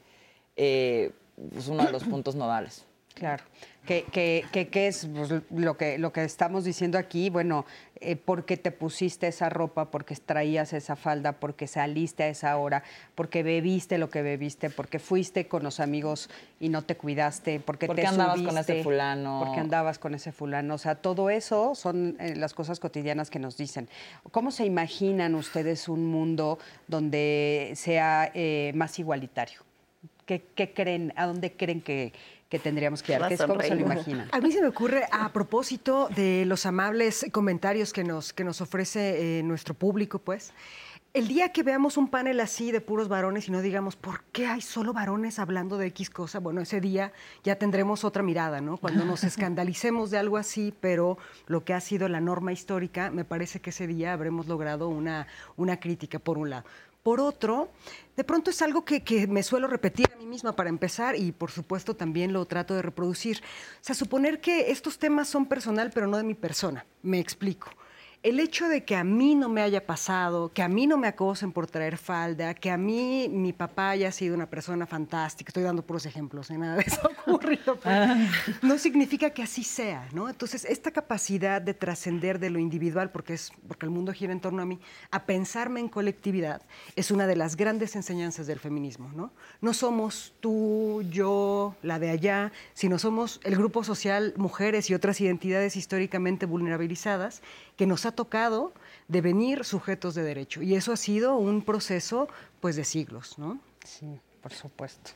eh, pues, uno de los puntos nodales. Claro. ¿Qué, qué, es pues, lo, que, lo que estamos diciendo aquí? Bueno, eh, porque te pusiste esa ropa, porque traías esa falda, porque saliste a esa hora, porque bebiste lo que bebiste, porque fuiste con los amigos y no te cuidaste, porque, porque te andabas con ese fulano. Porque andabas con ese fulano. O sea, todo eso son eh, las cosas cotidianas que nos dicen. ¿Cómo se imaginan ustedes un mundo donde sea eh, más igualitario? ¿Qué, ¿Qué, creen? ¿A dónde creen que, que tendríamos que dar. ¿Cómo se lo imaginan? A mí se me ocurre, a propósito de los amables comentarios que nos, que nos ofrece eh, nuestro público, pues, el día que veamos un panel así de puros varones y no digamos, ¿por qué hay solo varones hablando de X cosa? Bueno, ese día ya tendremos otra mirada, ¿no? Cuando nos escandalicemos de algo así, pero lo que ha sido la norma histórica, me parece que ese día habremos logrado una, una crítica, por un lado. Por otro, de pronto es algo que, me suelo repetir a mí misma para empezar y por supuesto también lo trato de reproducir. O sea, suponer que estos temas son personal pero no de mi persona. Me explico el hecho de que a mí no me haya pasado, que a mí no me acosen por traer falda, que a mí mi papá haya sido una persona fantástica, estoy dando puros ejemplos, ¿eh? nada de eso ha ocurrido, pues, ah. no significa que así sea, ¿no? Entonces, esta capacidad de trascender de lo individual, porque, es, porque el mundo gira en torno a mí, a pensarme en colectividad, es una de las grandes enseñanzas del feminismo, ¿no? No somos tú, yo, la de allá, sino somos el grupo social, mujeres y otras identidades históricamente vulnerabilizadas que nos ha tocado devenir sujetos de derecho. Y eso ha sido un proceso pues de siglos, ¿no? Sí, por supuesto.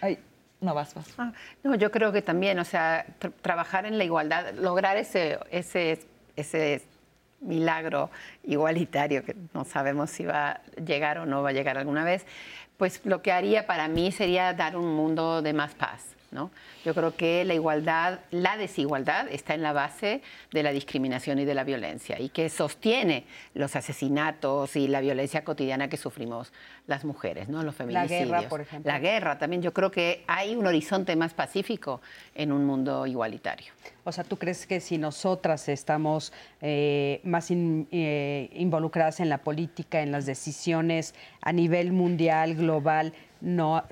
Ay, no vas, vas. Ah, no, yo creo que también, o sea, trabajar en la igualdad, lograr ese, ese, ese milagro igualitario que no sabemos si va a llegar o no va a llegar alguna vez, pues lo que haría para mí sería dar un mundo de más paz yo creo que la igualdad, la desigualdad está en la base de la discriminación y de la violencia y que sostiene los asesinatos y la violencia cotidiana que sufrimos las mujeres, ¿no? Los feminicidios. La guerra, por ejemplo. La guerra también. Yo creo que hay un horizonte más pacífico en un mundo igualitario. O sea, ¿tú crees que si nosotras estamos eh, más eh, involucradas en la política, en las decisiones a nivel mundial, global, no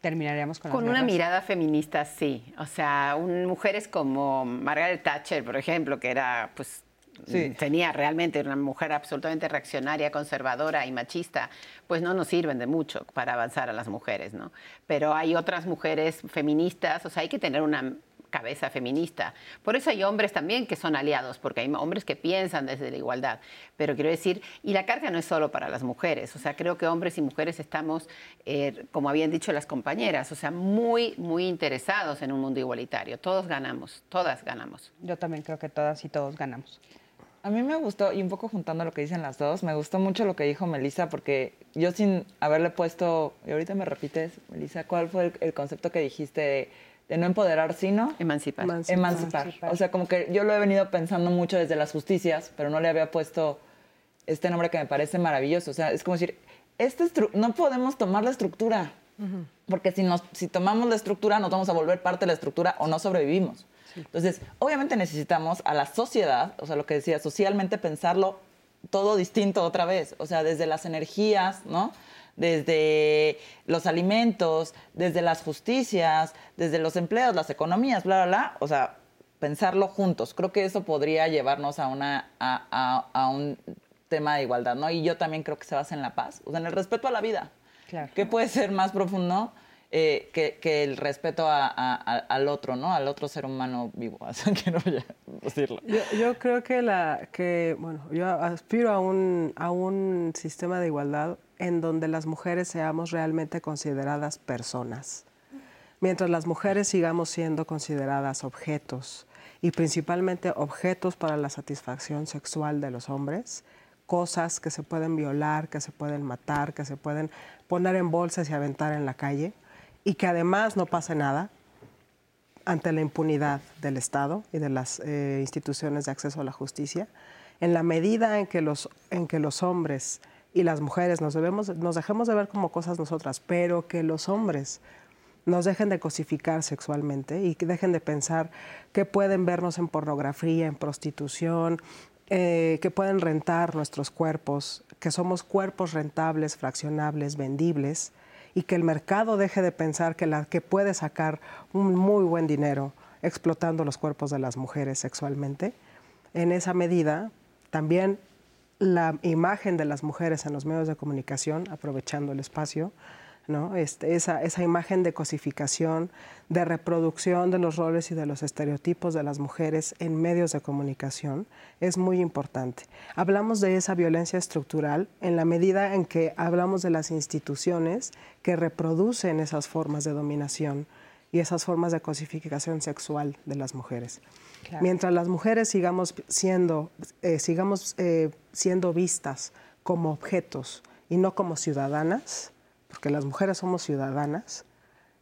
terminaríamos con con una mirada feminista sí. O sea mujeres como Margaret Thatcher por ejemplo que era pues tenía realmente una mujer absolutamente reaccionaria, conservadora y machista, pues no nos sirven de mucho para avanzar a las mujeres, ¿no? Pero hay otras mujeres feministas, o sea, hay que tener una cabeza feminista. Por eso hay hombres también que son aliados, porque hay hombres que piensan desde la igualdad. Pero quiero decir, y la carga no es solo para las mujeres, o sea, creo que hombres y mujeres estamos, eh, como habían dicho las compañeras, o sea, muy, muy interesados en un mundo igualitario. Todos ganamos, todas ganamos. Yo también creo que todas y todos ganamos. A mí me gustó, y un poco juntando lo que dicen las dos, me gustó mucho lo que dijo Melissa, porque yo sin haberle puesto, y ahorita me repites, Melissa, ¿cuál fue el, el concepto que dijiste de de no empoderar, sino emancipar. emancipar. O sea, como que yo lo he venido pensando mucho desde las justicias, pero no le había puesto este nombre que me parece maravilloso. O sea, es como decir, este no podemos tomar la estructura, porque si, nos, si tomamos la estructura nos vamos a volver parte de la estructura o no sobrevivimos. Entonces, obviamente necesitamos a la sociedad, o sea, lo que decía, socialmente pensarlo todo distinto otra vez, o sea, desde las energías, ¿no? Desde los alimentos, desde las justicias, desde los empleos, las economías, bla, bla, bla. O sea, pensarlo juntos. Creo que eso podría llevarnos a, una, a, un tema de igualdad, ¿no? Y yo también creo que se basa en la paz, o sea, en el respeto a la vida. Claro. ¿Qué puede ser más profundo eh, que, el respeto al otro, ¿no? Al otro ser humano vivo. Así que no decirlo. Yo, yo, creo que la que bueno, yo aspiro a un a un sistema de igualdad en donde las mujeres seamos realmente consideradas personas. Mientras las mujeres sigamos siendo consideradas objetos y principalmente objetos para la satisfacción sexual de los hombres, cosas que se pueden violar, que se pueden matar, que se pueden poner en bolsas y aventar en la calle, y que además no pase nada ante la impunidad del Estado y de las eh, instituciones de acceso a la justicia, en la medida en que los, en que los hombres y las mujeres nos, debemos, nos dejemos de ver como cosas nosotras, pero que los hombres nos dejen de cosificar sexualmente y que dejen de pensar que pueden vernos en pornografía, en prostitución, eh, que pueden rentar nuestros cuerpos, que somos cuerpos rentables, fraccionables, vendibles, y que el mercado deje de pensar que, la, que puede sacar un muy buen dinero explotando los cuerpos de las mujeres sexualmente. En esa medida, también la imagen de las mujeres en los medios de comunicación, aprovechando el espacio, ¿no? Este, esa, esa, imagen de cosificación, de reproducción de los roles y de los estereotipos de las mujeres en medios de comunicación es muy importante. Hablamos de esa violencia estructural en la medida en que hablamos de las instituciones que reproducen esas formas de dominación y esas formas de cosificación sexual de las mujeres. Mientras las mujeres sigamos siendo, eh, sigamos, eh, siendo vistas como objetos y no como ciudadanas, porque las mujeres somos ciudadanas,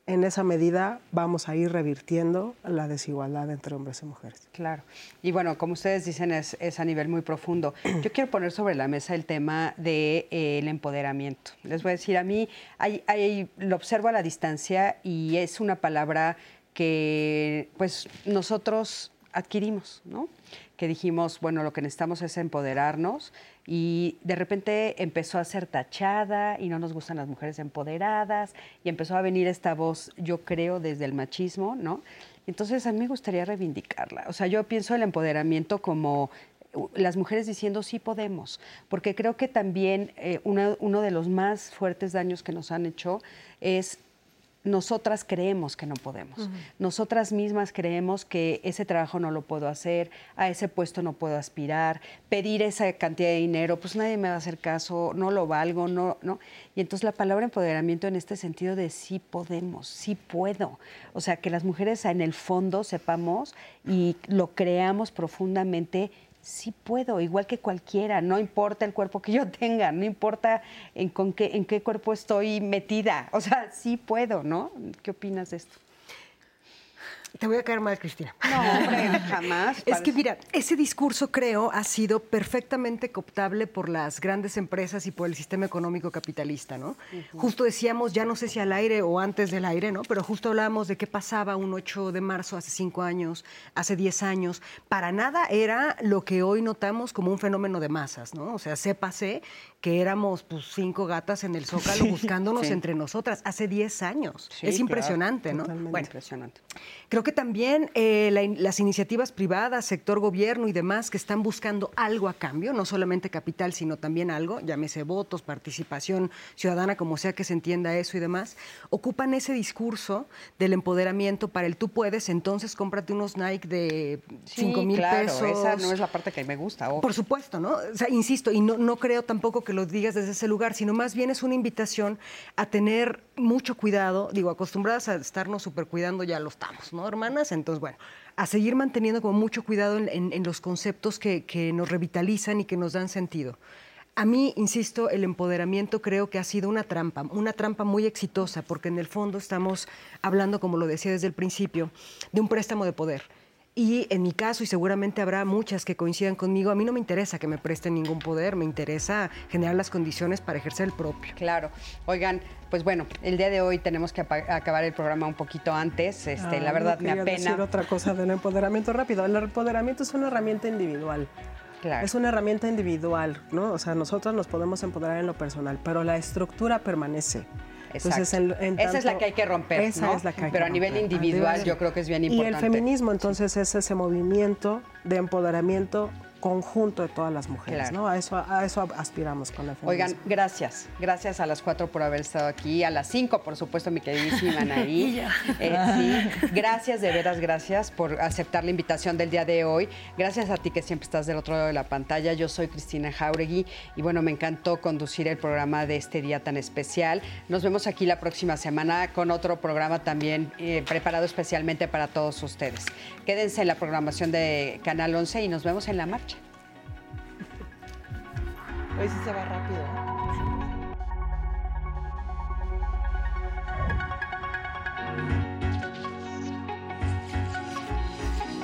en esa medida vamos a ir revirtiendo la desigualdad entre hombres y mujeres. Claro. Y bueno, como ustedes dicen, es, a nivel muy profundo. Yo quiero poner sobre la mesa el tema del de, eh, empoderamiento. Les voy a decir, a mí hay, lo observo a la distancia y es una palabra que pues nosotros adquirimos, ¿no? Que dijimos, bueno, lo que necesitamos es empoderarnos y de repente empezó a ser tachada y no nos gustan las mujeres empoderadas y empezó a venir esta voz, yo creo, desde el machismo, ¿no? Entonces a mí me gustaría reivindicarla. O sea, yo pienso el empoderamiento como las mujeres diciendo sí podemos, porque creo que también eh, uno de los más fuertes daños que nos han hecho es nosotras creemos que no podemos. Nosotras mismas creemos que ese trabajo no lo puedo hacer, a ese puesto no puedo aspirar, pedir esa cantidad de dinero, pues nadie me va a hacer caso, no lo valgo, no, no. Y entonces la palabra empoderamiento en este sentido de sí podemos, sí puedo. O sea, que las mujeres en el fondo sepamos y lo creamos profundamente sí puedo, igual que cualquiera, no importa el cuerpo que yo tenga, no importa en, con qué, en qué cuerpo estoy metida, o sea, sí puedo, ¿no? ¿Qué opinas de esto? Te voy a caer mal, Cristina. No, hombre, jamás. Es que mira, ese discurso creo ha sido perfectamente cooptable por las grandes empresas y por el sistema económico capitalista, ¿no? Justo decíamos, ya no sé si al aire o antes del aire, ¿no? Pero justo hablábamos de qué pasaba un 8 de marzo hace cinco años, hace 10 años. Para nada era lo que hoy notamos como un fenómeno de masas, ¿no? O sea, sépase que éramos pues cinco gatas en el zócalo buscándonos entre nosotras hace 10 años. es impresionante, ¿no? Bueno, impresionante Creo que también eh, las iniciativas privadas, sector gobierno y demás que están buscando algo a cambio, no solamente capital, sino también algo, llámese votos, participación ciudadana, como sea que se entienda eso y demás, ocupan ese discurso del empoderamiento para el tú puedes, entonces cómprate unos Nike de 5 mil claro, pesos. Esa no es la parte que me gusta. Por supuesto, ¿no? O sea, insisto, y no, no creo tampoco que lo digas desde ese lugar, sino más bien es una invitación a tener mucho cuidado, digo, acostumbradas a estarnos super cuidando, ya lo estamos, ¿no, hermanas? Entonces, bueno, a seguir manteniendo como mucho cuidado en, los conceptos que, que nos revitalizan y que nos dan sentido. A mí, insisto, el empoderamiento creo que ha sido una trampa, una trampa muy exitosa, porque en el fondo estamos hablando, como lo decía desde el principio, de un préstamo de poder. Y en mi caso, y seguramente habrá muchas que coincidan conmigo, a mí no me interesa que me presten ningún poder, me interesa generar las condiciones para ejercer el propio. Claro. Oigan, pues bueno, el día de hoy tenemos que acabar el programa un poquito antes. Este, la verdad me apena. decir otra cosa del empoderamiento rápido. El empoderamiento es una herramienta individual. Es una herramienta individual, ¿no? O sea, nosotros nos podemos empoderar en lo personal, pero la estructura permanece. Entonces, esa es la que hay que romper, esa es la que hay Pero a nivel individual yo creo que es bien importante. Y el feminismo entonces es ese movimiento de empoderamiento conjunto de todas las mujeres, ¿no? A eso, a eso aspiramos con la feminismo. Oigan, gracias. Gracias a las cuatro por haber estado aquí. A las cinco, por supuesto, mi queridísima Anaí. Eh, sí. Gracias, de veras, gracias por aceptar la invitación del día de hoy. Gracias a ti que siempre estás del otro lado de la pantalla. Yo soy Cristina Jauregui y bueno, me encantó conducir el programa de este día tan especial. Nos vemos aquí la próxima semana con otro programa también eh, preparado especialmente para todos ustedes. Quédense en la programación de Canal 11 y nos vemos en la marcha. Hoy sí se va rápido.